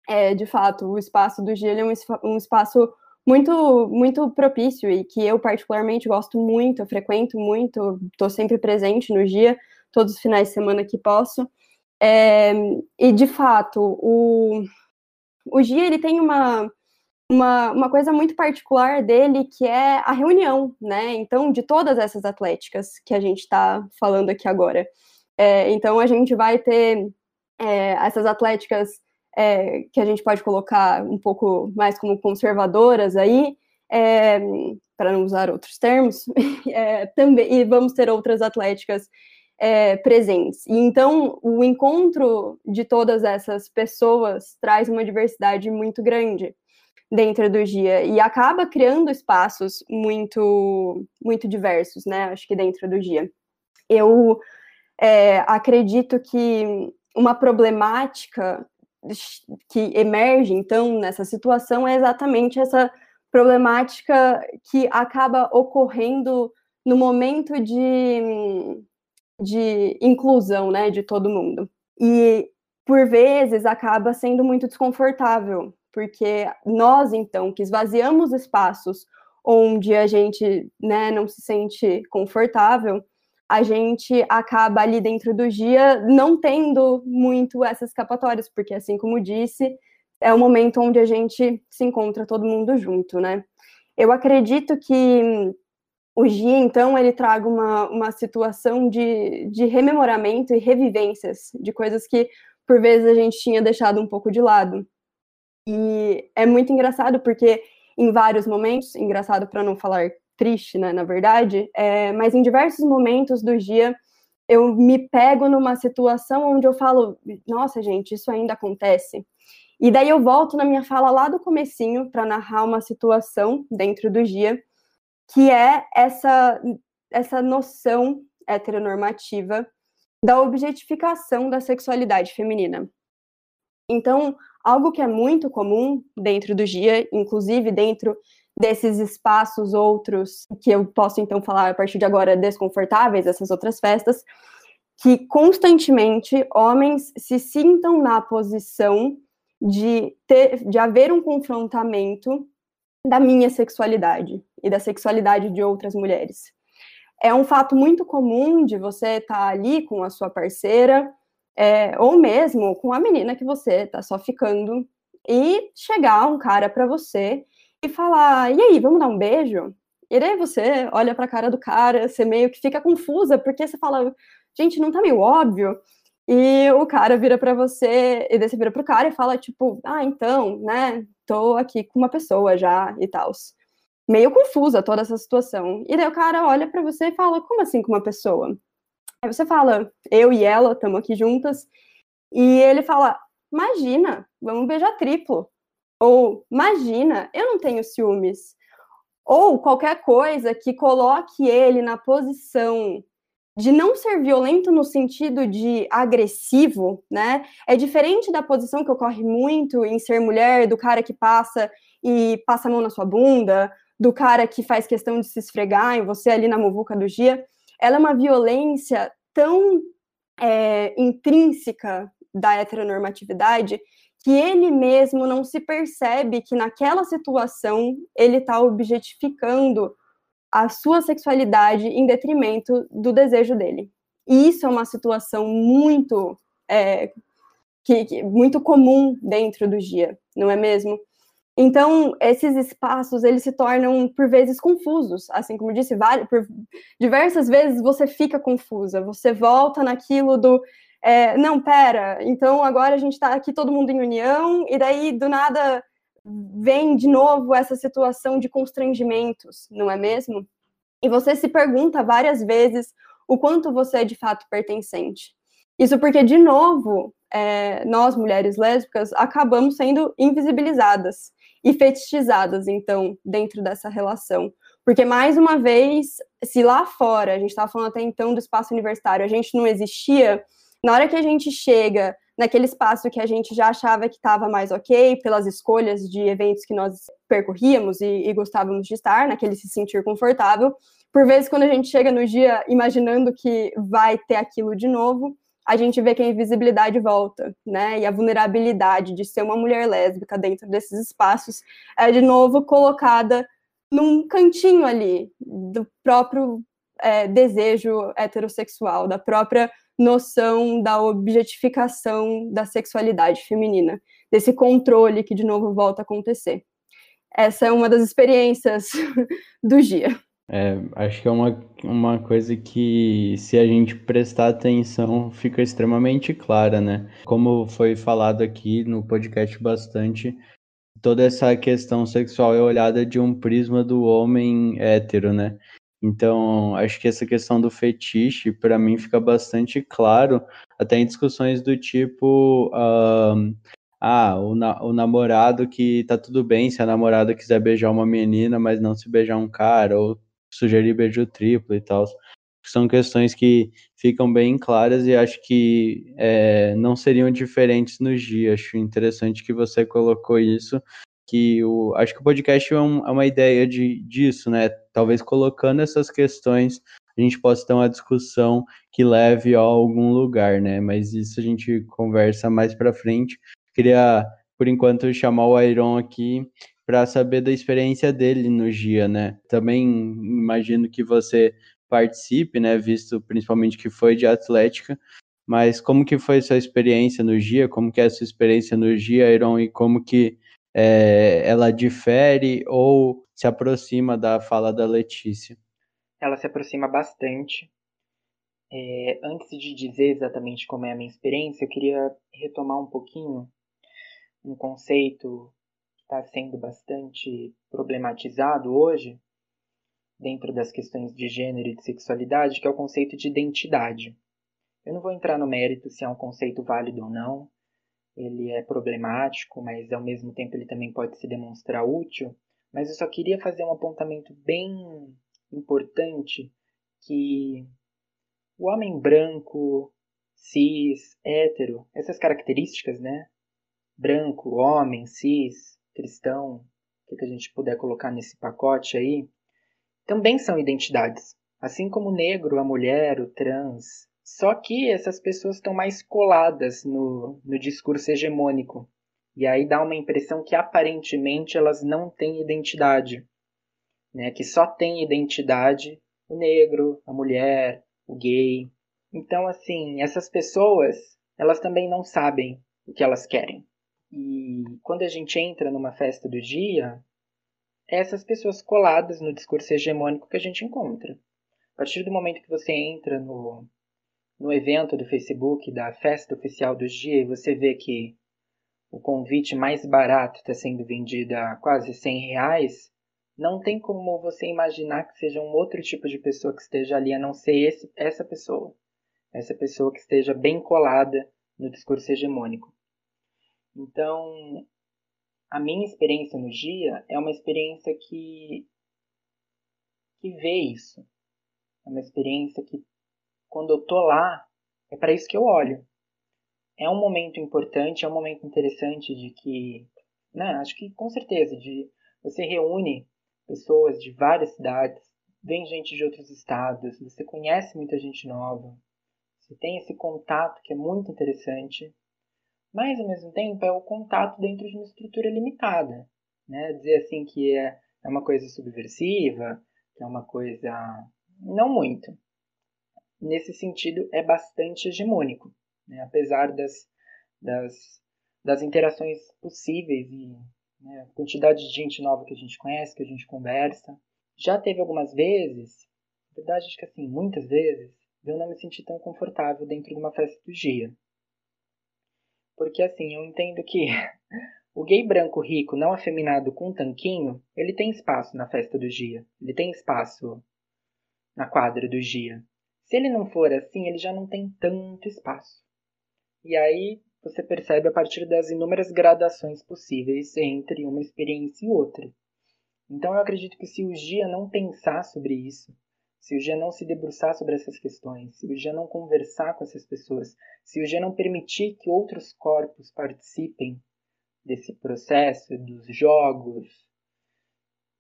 é, de fato, o espaço do dia é um, um espaço muito muito propício e que eu particularmente gosto muito, eu frequento muito, estou sempre presente no dia, todos os finais de semana que posso. É, e de fato, o, o GIA ele tem uma, uma, uma coisa muito particular dele que é a reunião, né? Então, de todas essas atléticas que a gente está falando aqui agora. É, então, a gente vai ter é, essas atléticas é, que a gente pode colocar um pouco mais como conservadoras aí, é, para não usar outros termos, <laughs> é, também, e vamos ter outras atléticas é, presentes. E então, o encontro de todas essas pessoas traz uma diversidade muito grande dentro do dia e acaba criando espaços muito muito diversos, né? Acho que dentro do dia. Eu é, acredito que uma problemática que emerge, então, nessa situação é exatamente essa problemática que acaba ocorrendo no momento de, de inclusão, né, de todo mundo. E, por vezes, acaba sendo muito desconfortável, porque nós, então, que esvaziamos espaços onde a gente, né, não se sente confortável, a gente acaba ali dentro do dia não tendo muito essas escapatórias, porque assim como disse, é o momento onde a gente se encontra todo mundo junto, né? Eu acredito que o dia, então, ele traga uma, uma situação de, de rememoramento e revivências de coisas que, por vezes, a gente tinha deixado um pouco de lado. E é muito engraçado, porque em vários momentos, engraçado para não falar triste, né, na verdade, é, mas em diversos momentos do dia eu me pego numa situação onde eu falo, nossa, gente, isso ainda acontece. E daí eu volto na minha fala lá do comecinho para narrar uma situação dentro do dia, que é essa essa noção heteronormativa da objetificação da sexualidade feminina. Então, algo que é muito comum dentro do dia, inclusive dentro desses espaços outros que eu posso então falar a partir de agora desconfortáveis, essas outras festas, que constantemente homens se sintam na posição de ter, de haver um confrontamento da minha sexualidade e da sexualidade de outras mulheres. É um fato muito comum de você estar tá ali com a sua parceira, é, ou mesmo com a menina que você está só ficando, e chegar um cara para você e falar: e aí, vamos dar um beijo? E daí você olha pra cara do cara, você meio que fica confusa, porque você fala, gente, não tá meio óbvio? E o cara vira para você, e daí você vira pro cara e fala, tipo, ah, então, né, tô aqui com uma pessoa já e tal. Meio confusa toda essa situação. E daí o cara olha para você e fala, como assim com uma pessoa? Aí você fala, eu e ela estamos aqui juntas. E ele fala, imagina, vamos beijar triplo. Ou, imagina, eu não tenho ciúmes. Ou qualquer coisa que coloque ele na posição de não ser violento no sentido de agressivo, né? É diferente da posição que ocorre muito em ser mulher, do cara que passa e passa a mão na sua bunda, do cara que faz questão de se esfregar em você ali na muvuca do dia. Ela é uma violência tão é, intrínseca da heteronormatividade que ele mesmo não se percebe que naquela situação ele está objetificando a sua sexualidade em detrimento do desejo dele. E isso é uma situação muito é, que, que, muito comum dentro do dia, não é mesmo? Então, esses espaços, eles se tornam, por vezes, confusos. Assim como eu disse, várias, por diversas vezes você fica confusa. Você volta naquilo do, é, não, pera, então agora a gente está aqui todo mundo em união, e daí, do nada, vem de novo essa situação de constrangimentos, não é mesmo? E você se pergunta várias vezes o quanto você é de fato pertencente. Isso porque, de novo, é, nós, mulheres lésbicas, acabamos sendo invisibilizadas e fetichizadas, então, dentro dessa relação. Porque, mais uma vez, se lá fora, a gente estava falando até então do espaço universitário, a gente não existia, na hora que a gente chega naquele espaço que a gente já achava que estava mais ok, pelas escolhas de eventos que nós percorríamos e, e, gostávamos de estar, naquele se sentir confortável. Por vezes, quando a gente chega no dia imaginando que vai ter aquilo de novo, a gente vê que a invisibilidade volta, né? E a vulnerabilidade de ser uma mulher lésbica dentro desses espaços é de novo colocada num cantinho ali do próprio é, desejo heterossexual, da própria noção da objetificação da sexualidade feminina, desse controle que de novo volta a acontecer. Essa é uma das experiências <laughs> do dia. É, acho que é uma, uma coisa que, se a gente prestar atenção, fica extremamente clara, né? Como foi falado aqui no podcast bastante, toda essa questão sexual é olhada de um prisma do homem hétero, né? Então, acho que essa questão do fetiche, para mim, fica bastante claro, até em discussões do tipo: ah, o, na o namorado que tá tudo bem se a namorada quiser beijar uma menina, mas não se beijar um cara, ou sugerir beijo triplo e tal. São questões que ficam bem claras e acho que é, não seriam diferentes nos dias. Acho interessante que você colocou isso, que o, acho que o podcast é, um, é uma ideia de, disso, né? Talvez colocando essas questões a gente possa ter uma discussão que leve a algum lugar, né? Mas isso a gente conversa mais para frente. Queria, por enquanto, chamar o Iron aqui para saber da experiência dele no dia, né? Também imagino que você participe, né? Visto principalmente que foi de atlética, mas como que foi sua experiência no dia? Como que é a sua experiência no dia, Iron? E como que é, ela difere ou se aproxima da fala da Letícia? Ela se aproxima bastante. É, antes de dizer exatamente como é a minha experiência, eu queria retomar um pouquinho um conceito está sendo bastante problematizado hoje, dentro das questões de gênero e de sexualidade, que é o conceito de identidade. Eu não vou entrar no mérito se é um conceito válido ou não, ele é problemático, mas ao mesmo tempo ele também pode se demonstrar útil. Mas eu só queria fazer um apontamento bem importante que o homem branco, cis, hétero, essas características, né? Branco, homem, cis, cristão, o que a gente puder colocar nesse pacote aí, também são identidades. Assim como o negro, a mulher, o trans. Só que essas pessoas estão mais coladas no, no discurso hegemônico. E aí dá uma impressão que aparentemente elas não têm identidade. Né? Que só tem identidade o negro, a mulher, o gay. Então, assim, essas pessoas, elas também não sabem o que elas querem. E quando a gente entra numa festa do dia, essas pessoas coladas no discurso hegemônico que a gente encontra. A partir do momento que você entra no, no evento do Facebook, da festa oficial dos dias, e você vê que o convite mais barato está sendo vendido a quase 100 reais, não tem como você imaginar que seja um outro tipo de pessoa que esteja ali, a não ser esse, essa pessoa. Essa pessoa que esteja bem colada no discurso hegemônico. Então, a minha experiência no dia é uma experiência que, que vê isso. É uma experiência que, quando eu tô lá, é para isso que eu olho. É um momento importante, é um momento interessante de que, né, acho que com certeza, de você reúne pessoas de várias cidades, vem gente de outros estados, você conhece muita gente nova, você tem esse contato que é muito interessante, mas ao mesmo tempo é o contato dentro de uma estrutura limitada, né? Dizer assim que é, é uma coisa subversiva, que é uma coisa não muito. Nesse sentido é bastante hegemônico, né? apesar das, das, das interações possíveis e né, quantidade de gente nova que a gente conhece, que a gente conversa. Já teve algumas vezes, na verdade acho que assim, muitas vezes, eu não me senti tão confortável dentro de uma festa do dia. Porque assim, eu entendo que <laughs> o gay branco rico não afeminado com tanquinho, ele tem espaço na festa do dia. Ele tem espaço na quadra do dia. Se ele não for assim, ele já não tem tanto espaço. E aí você percebe a partir das inúmeras gradações possíveis entre uma experiência e outra. Então eu acredito que se o Gia não pensar sobre isso, se o Gia não se debruçar sobre essas questões, se o Gia não conversar com essas pessoas, se o Gia não permitir que outros corpos participem desse processo, dos jogos,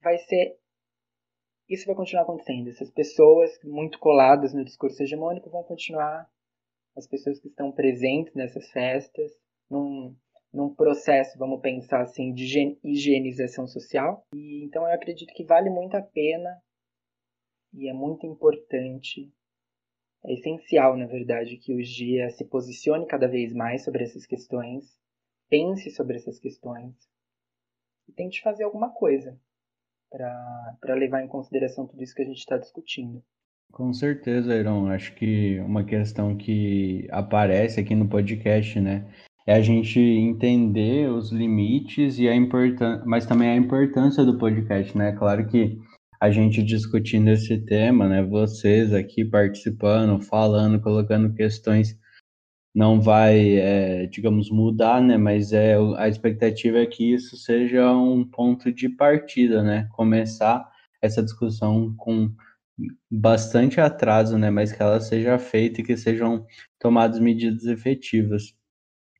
vai ser. Isso vai continuar acontecendo. Essas pessoas muito coladas no discurso hegemônico vão continuar as pessoas que estão presentes nessas festas, num, num processo, vamos pensar assim, de higienização social. E então eu acredito que vale muito a pena e é muito importante, é essencial, na verdade, que o GIA se posicione cada vez mais sobre essas questões, pense sobre essas questões e tente fazer alguma coisa para levar em consideração tudo isso que a gente está discutindo. Com certeza, Iron. Acho que uma questão que aparece aqui no podcast, né, é a gente entender os limites e a importância, mas também a importância do podcast, né? Claro que a gente discutindo esse tema, né, vocês aqui participando, falando, colocando questões, não vai, é, digamos, mudar, né? Mas é a expectativa é que isso seja um ponto de partida, né? Começar essa discussão com bastante atraso, né? Mas que ela seja feita e que sejam tomadas medidas efetivas.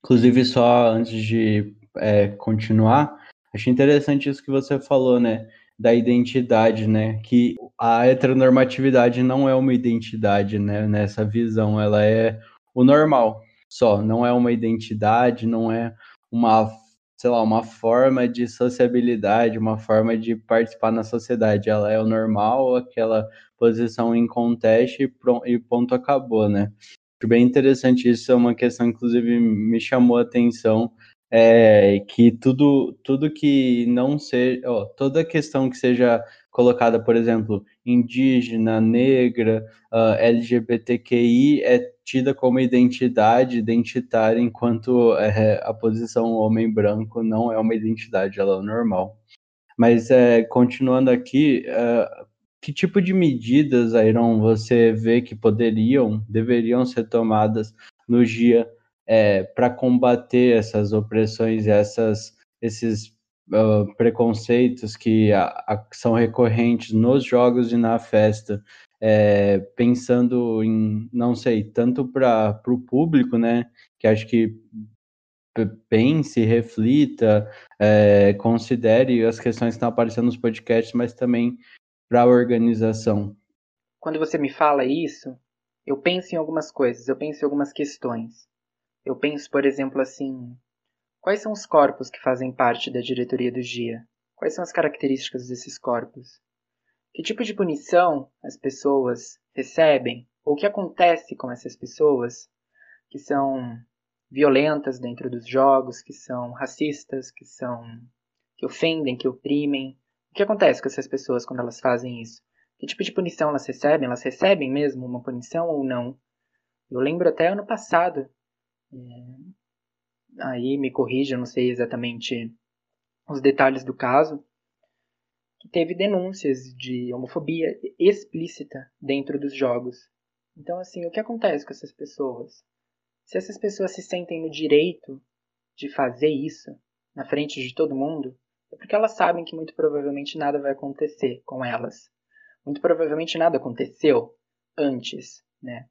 Inclusive, só antes de é, continuar, achei interessante isso que você falou, né? Da identidade, né? Que a heteronormatividade não é uma identidade, né? Nessa visão, ela é o normal só, não é uma identidade, não é uma sei lá, uma forma de sociabilidade, uma forma de participar na sociedade. Ela é o normal, aquela posição em conteste e, pronto, e ponto acabou, né? Acho bem interessante isso, é uma questão, inclusive, me chamou a atenção, é, que tudo, tudo que não seja, ó, toda questão que seja colocada, por exemplo, indígena, negra, uh, ah, LGBTQI, é tida como identidade identitária, enquanto é, a posição homem branco não é uma identidade, ela é normal. Mas é, continuando aqui, uh, que tipo de medidas, Airon, você vê que poderiam, deveriam ser tomadas no dia para combater essas opressões, essas, esses uh, preconceitos que a, a, são recorrentes nos jogos e na festa, é, pensando em, não sei, tanto para o público, né, que acho que pense, reflita, é, considere as questões que estão aparecendo nos podcasts, mas também para a organização. Quando você me fala isso, eu penso em algumas coisas, eu penso em algumas questões. Eu penso, por exemplo, assim: quais são os corpos que fazem parte da diretoria do GIA? Quais são as características desses corpos? Que tipo de punição as pessoas recebem? Ou o que acontece com essas pessoas que são violentas dentro dos jogos, que são racistas, que são que ofendem, que oprimem? O que acontece com essas pessoas quando elas fazem isso? Que tipo de punição elas recebem? Elas recebem mesmo uma punição ou não? Eu lembro até ano passado, é, aí me corrija, não sei exatamente os detalhes do caso, que teve denúncias de homofobia explícita dentro dos jogos. Então, assim, o que acontece com essas pessoas? Se essas pessoas se sentem no direito de fazer isso na frente de todo mundo, é porque elas sabem que muito provavelmente nada vai acontecer com elas. Muito provavelmente nada aconteceu antes, né?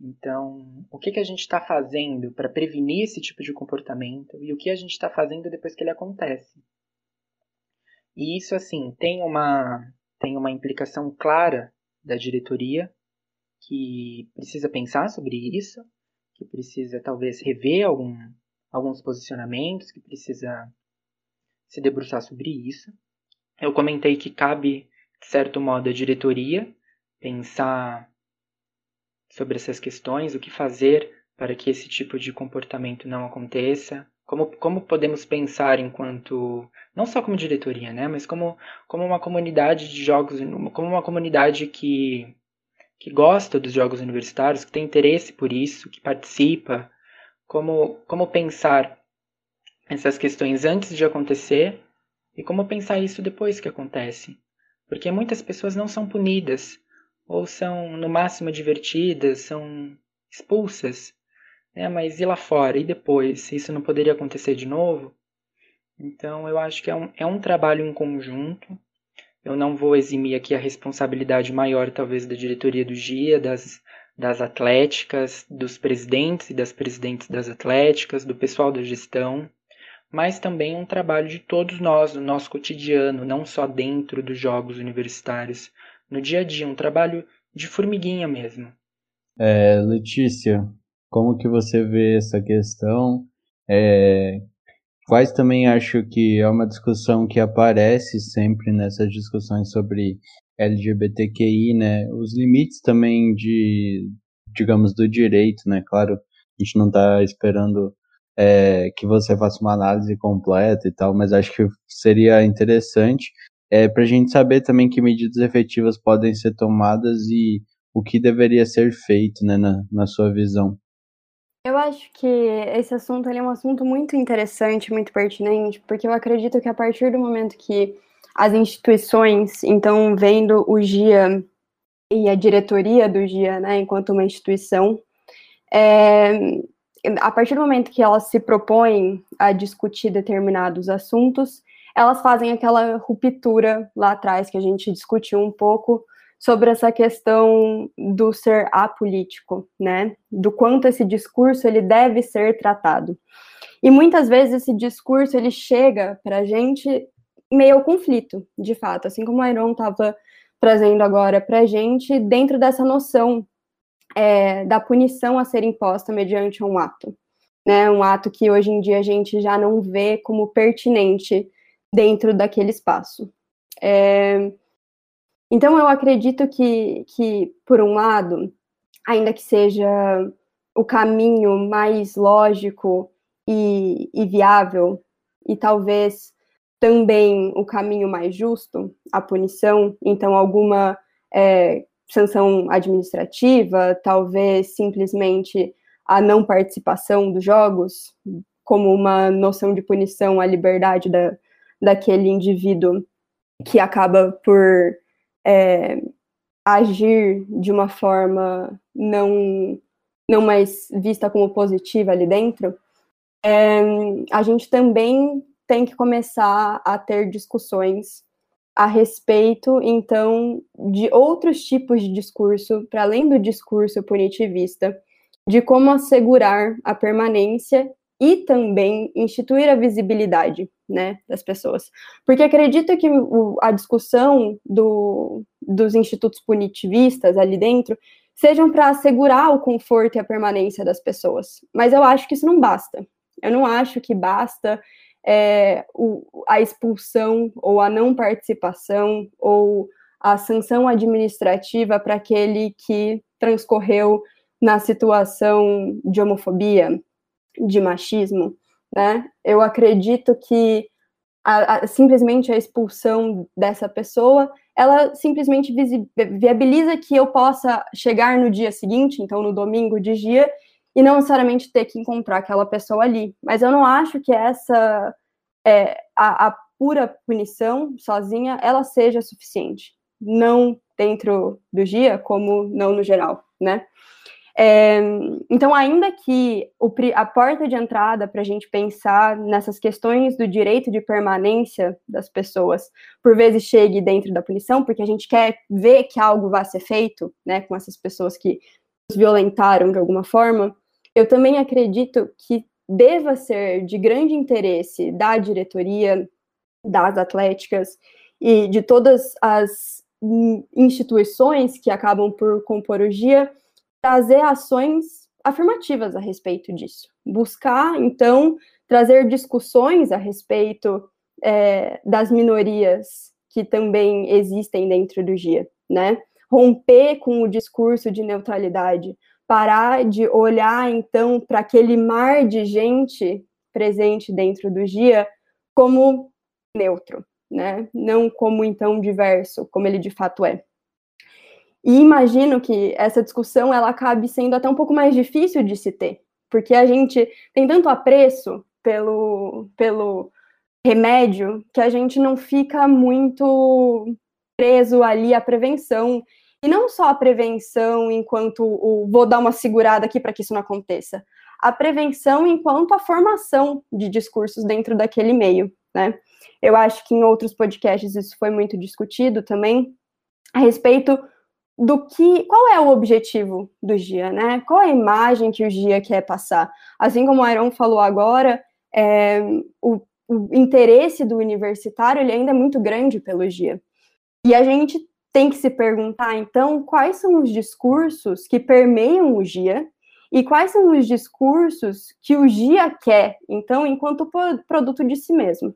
Então, o que, que a gente está fazendo para prevenir esse tipo de comportamento e o que a gente está fazendo depois que ele acontece? E isso, assim, tem uma, tem uma implicação clara da diretoria que precisa pensar sobre isso, que precisa talvez rever algum, alguns posicionamentos, que precisa se debruçar sobre isso. Eu comentei que cabe, de certo modo, a diretoria pensar sobre essas questões, o que fazer para que esse tipo de comportamento não aconteça, como, como podemos pensar enquanto, não só como diretoria, né, mas como, como uma comunidade de jogos, como uma comunidade que, que gosta dos jogos universitários, que tem interesse por isso, que participa, como, como pensar essas questões antes de acontecer e como pensar isso depois que acontece. Porque muitas pessoas não são punidas, ou são no máximo divertidas, são expulsas. Né? Mas e lá fora? E depois? Isso não poderia acontecer de novo? Então eu acho que é um, é um trabalho em conjunto. Eu não vou eximir aqui a responsabilidade maior, talvez, da diretoria do GIA, das, das atléticas, dos presidentes e das presidentes das atléticas, do pessoal da gestão mas também um trabalho de todos nós, no nosso cotidiano, não só dentro dos jogos universitários, no dia a dia, um trabalho de formiguinha mesmo. É, Letícia, como que você vê essa questão? É, quais também acho que é uma discussão que aparece sempre nessas discussões sobre LGBTQI, né? Os limites também de, digamos, do direito, né? Claro, a gente não está esperando é, que você faça uma análise completa e tal, mas acho que seria interessante é, para a gente saber também que medidas efetivas podem ser tomadas e o que deveria ser feito, né, na, na sua visão. Eu acho que esse assunto é um assunto muito interessante, muito pertinente, porque eu acredito que a partir do momento que as instituições, então, vendo o GIA e a diretoria do GIA, né, enquanto uma instituição, é, a partir do momento que elas se propõem a discutir determinados assuntos, elas fazem aquela ruptura lá atrás que a gente discutiu um pouco sobre essa questão do ser apolítico, né? Do quanto esse discurso ele deve ser tratado. E muitas vezes esse discurso ele chega para a gente meio conflito, de fato, assim como a Iron estava trazendo agora para a gente, dentro dessa noção é, da punição a ser imposta mediante um ato, né? Um ato que hoje em dia a gente já não vê como pertinente dentro daquele espaço. É, então, eu acredito que, que, por um lado, ainda que seja o caminho mais lógico e, e viável, e talvez também o caminho mais justo, a punição, então alguma é, sanção administrativa, talvez simplesmente a não participação dos jogos, como uma noção de punição à liberdade da, daquele indivíduo que acaba por é, agir de uma forma não, não mais vista como positiva ali dentro, é, a gente também tem que começar a ter discussões a respeito, então, de outros tipos de discurso, para além do discurso punitivista, de como assegurar a permanência e também instituir a visibilidade né, das pessoas. Porque acredito que o, a discussão do, dos institutos punitivistas ali dentro sejam para assegurar o conforto e a permanência das pessoas. Mas eu acho que isso não basta. Eu não acho que basta é, o, a expulsão ou a não participação ou a sanção administrativa para aquele que transcorreu na situação de homofobia, de machismo, né? Eu acredito que a, a, simplesmente a expulsão dessa pessoa, ela simplesmente viabiliza que eu possa chegar no dia seguinte, então no domingo de dia, e não necessariamente ter que encontrar aquela pessoa ali. Mas eu não acho que essa é, a, a pura punição sozinha ela seja suficiente, não dentro do dia como não no geral, né? É, então, ainda que o, a porta de entrada para a gente pensar nessas questões do direito de permanência das pessoas, por vezes chegue dentro da punição, porque a gente quer ver que algo vai ser feito, né, com essas pessoas que nos violentaram de alguma forma, eu também acredito que deva ser de grande interesse da diretoria, das atléticas e de todas as instituições que acabam por compor o GIA, trazer ações afirmativas a respeito disso. Buscar, então, trazer discussões a respeito é, das minorias que também existem dentro do GIA, né? Romper com o discurso de neutralidade, parar de olhar, então, para aquele mar de gente presente dentro do GIA como neutro, né? Não como, então, diverso, como ele de fato é. E imagino que essa discussão ela acabe sendo até um pouco mais difícil de se ter, porque a gente tem tanto apreço pelo, pelo remédio que a gente não fica muito preso ali à prevenção. E não só a prevenção enquanto o vou dar uma segurada aqui para que isso não aconteça. A prevenção enquanto a formação de discursos dentro daquele meio, né? Eu acho que em outros podcasts isso foi muito discutido também, a respeito do que, qual é o objetivo do GIA, né? Qual é a imagem que o GIA quer passar? Assim como o Aaron falou agora, é, o, o, interesse do universitário ele ainda é muito grande pelo GIA. E a gente tem que se perguntar, então, quais são os discursos que permeiam o GIA e quais são os discursos que o GIA quer, então, enquanto produto de si mesmo.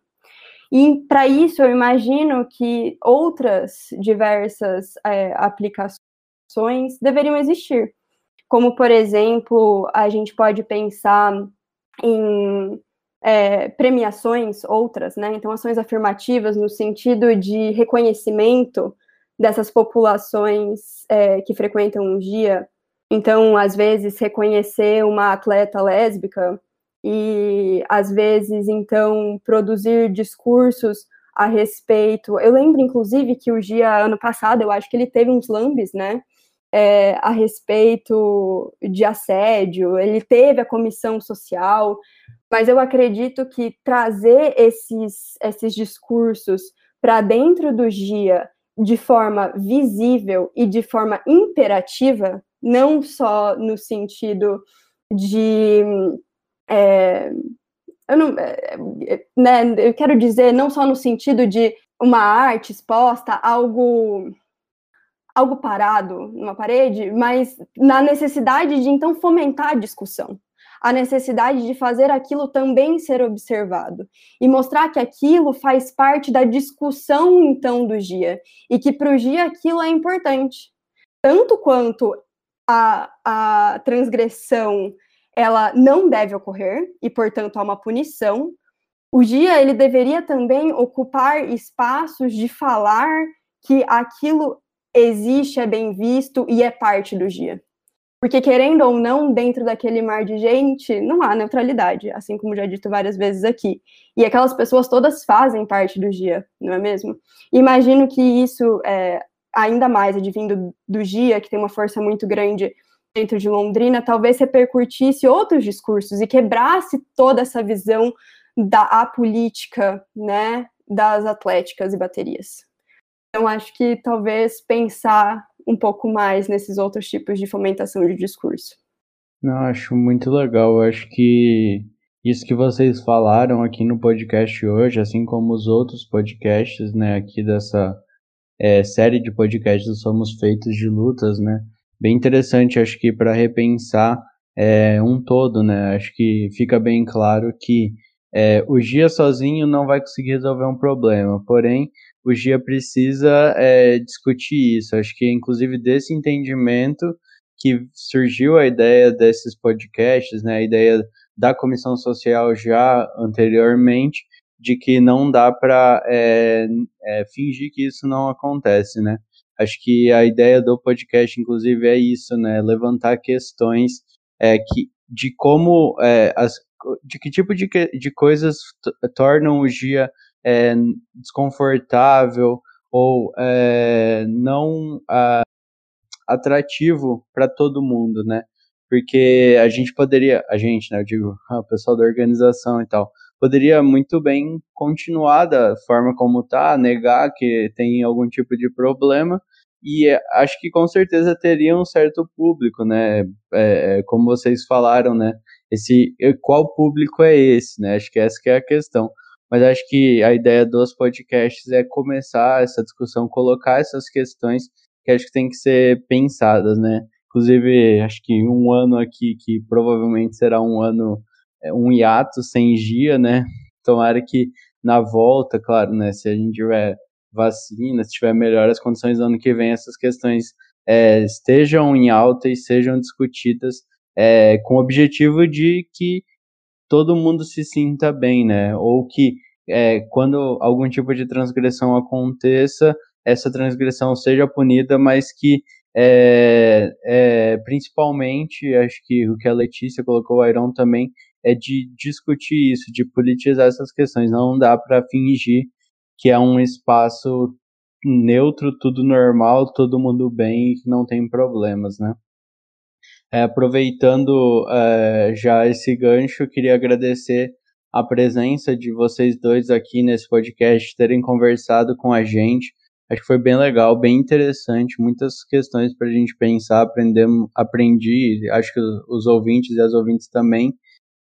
E para isso eu imagino que outras diversas é, aplicações deveriam existir. Como, por exemplo, a gente pode pensar em é, premiações, outras, né? Então, ações afirmativas no sentido de reconhecimento dessas populações é, que frequentam um dia. Então, às vezes, reconhecer uma atleta lésbica e às vezes então produzir discursos a respeito. Eu lembro inclusive que o dia ano passado, eu acho que ele teve uns lambes, né? É, a respeito de assédio, ele teve a comissão social, mas eu acredito que trazer esses, esses discursos para dentro do dia de forma visível e de forma imperativa, não só no sentido de é, eu, não, é, é, né, eu quero dizer não só no sentido de uma arte exposta, algo algo parado numa parede, mas na necessidade de então fomentar a discussão, a necessidade de fazer aquilo também ser observado e mostrar que aquilo faz parte da discussão então do dia e que para o dia aquilo é importante, tanto quanto a, a transgressão ela não deve ocorrer e, portanto, há uma punição. O dia ele deveria também ocupar espaços de falar que aquilo existe, é bem visto e é parte do dia. Porque, querendo ou não, dentro daquele mar de gente, não há neutralidade, assim como já dito várias vezes aqui. E aquelas pessoas todas fazem parte do dia, não é mesmo? Imagino que isso, é, ainda mais advindo do dia, que tem uma força muito grande dentro de Londrina, talvez repercutisse outros discursos e quebrasse toda essa visão da apolítica, né, das atléticas e baterias. Então, acho que talvez pensar um pouco mais nesses outros tipos de fomentação de discurso. Não, acho muito legal. Acho que isso que vocês falaram aqui no podcast hoje, assim como os outros podcasts, né, aqui dessa é, série de podcasts Somos Feitos de Lutas, né, bem interessante, acho que para repensar é, um todo, né? Acho que fica bem claro que é, o GIA sozinho não vai conseguir resolver um problema, porém o GIA precisa é, discutir isso. Acho que inclusive desse entendimento que surgiu a ideia desses podcasts, né? A ideia da comissão social já anteriormente de que não dá para é, é, fingir que isso não acontece, né? Acho que a ideia do podcast, inclusive, é isso, né? Levantar questões é, que, de como, é, as, de que tipo de, de coisas tornam o dia é, desconfortável ou é, não a, atrativo para todo mundo, né? Porque a gente poderia, a gente, né? Eu digo, <laughs> o pessoal da organização e tal, poderia muito bem continuar da forma como tá, negar que tem algum tipo de problema, e é, acho que com certeza teria um certo público, né? É, é, como vocês falaram, né? Esse, qual público é esse, né? Acho que essa que é a questão. Mas acho que a ideia dos podcasts é começar essa discussão, colocar essas questões que acho que tem que ser pensadas, né? Inclusive, acho que um ano aqui, que provavelmente será um ano, um hiato sem dia, né? Tomara que na volta, claro, né? Se a gente tiver vacina, se tiver melhores condições no ano que vem, essas questões é, estejam em alta e sejam discutidas é, com o objetivo de que todo mundo se sinta bem, né? Ou que é, quando algum tipo de transgressão aconteça, essa transgressão seja punida, mas que é, é, principalmente, acho que o que a Letícia colocou, o Iron também, é de discutir isso, de politizar essas questões. Não dá para fingir que é um espaço neutro, tudo normal, todo mundo bem e que não tem problemas, né? É, aproveitando é, já esse gancho, queria agradecer a presença de vocês dois aqui nesse podcast, terem conversado com a gente. Acho que foi bem legal, bem interessante, muitas questões para a gente pensar, aprender, aprendi, acho que os ouvintes e as ouvintes também.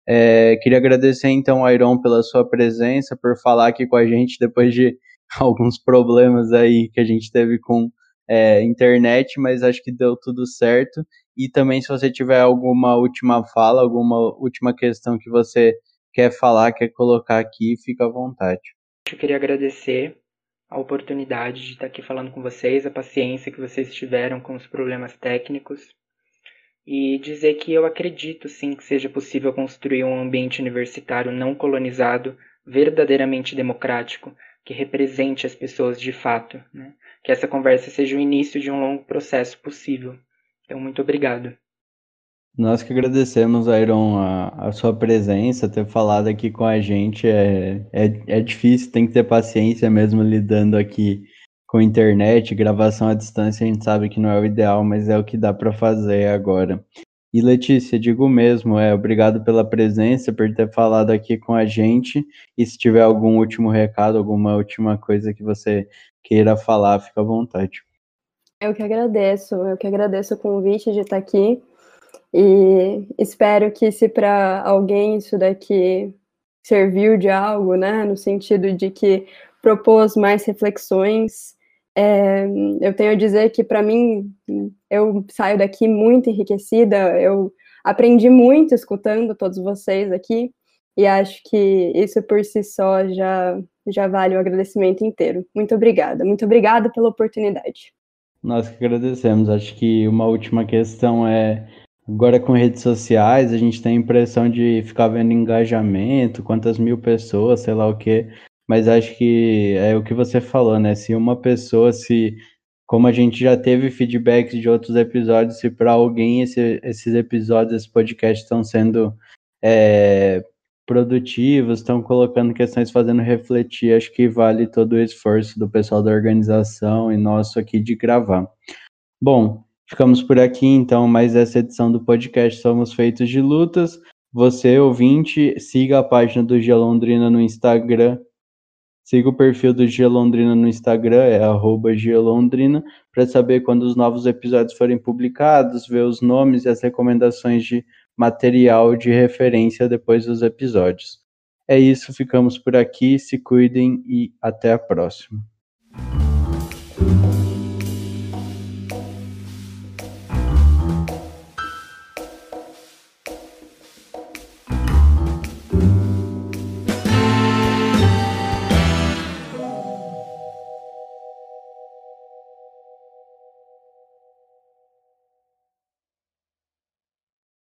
É, queria agradecer então, Iron, pela sua presença, por falar aqui com a gente depois de <laughs> alguns problemas aí que a gente teve com é, internet, mas acho que deu tudo certo. E também, se você tiver alguma última fala, alguma última questão que você quer falar, quer colocar aqui, fica à vontade. Eu queria agradecer a oportunidade de estar aqui falando com vocês, a paciência que vocês tiveram com os problemas técnicos e dizer que eu acredito sim que seja possível construir um ambiente universitário não colonizado, verdadeiramente democrático, que represente as pessoas de fato. Né? Que essa conversa seja o início de um longo processo possível. Então, muito obrigado. Nós que agradecemos, Iron, a, a, sua presença, ter falado aqui com a gente. É, é, é difícil, tem que ter paciência mesmo lidando aqui com internet, gravação à distância, a gente sabe que não é o ideal, mas é o que dá para fazer agora. E Letícia, digo mesmo, é obrigado pela presença, por ter falado aqui com a gente. E se tiver algum último recado, alguma última coisa que você queira falar, fica à vontade. Eu que agradeço, eu que agradeço o convite de estar aqui. E espero que se para alguém isso daqui serviu de algo, né, no sentido de que propôs mais reflexões, é, eu tenho a dizer que, para mim, eu saio daqui muito enriquecida, eu aprendi muito escutando todos vocês aqui, e acho que isso por si só já, já vale o agradecimento inteiro. Muito obrigada, muito obrigada pela oportunidade. Nós que agradecemos. Acho que uma última questão é Agora com redes sociais, a gente tem a impressão de ficar vendo engajamento, quantas mil pessoas, sei lá o quê. Mas acho que é o que você falou, né? Se uma pessoa, se como a gente já teve feedbacks de outros episódios, se para alguém esse, esses episódios, esse podcast estão sendo é, produtivos, estão colocando questões, fazendo refletir, acho que vale todo o esforço do pessoal da organização e nosso aqui de gravar. Bom, ficamos por aqui então, mais essa edição do podcast Somos Feitos de Lutas. Você, ouvinte, siga a página do Gia Londrina no Instagram, Siga o perfil do Gia Londrina no Instagram, é arroba Londrina, para saber quando os novos episódios forem publicados, ver os nomes e as recomendações de material de referência depois dos episódios. É isso, ficamos por aqui, se cuidem e até a próxima.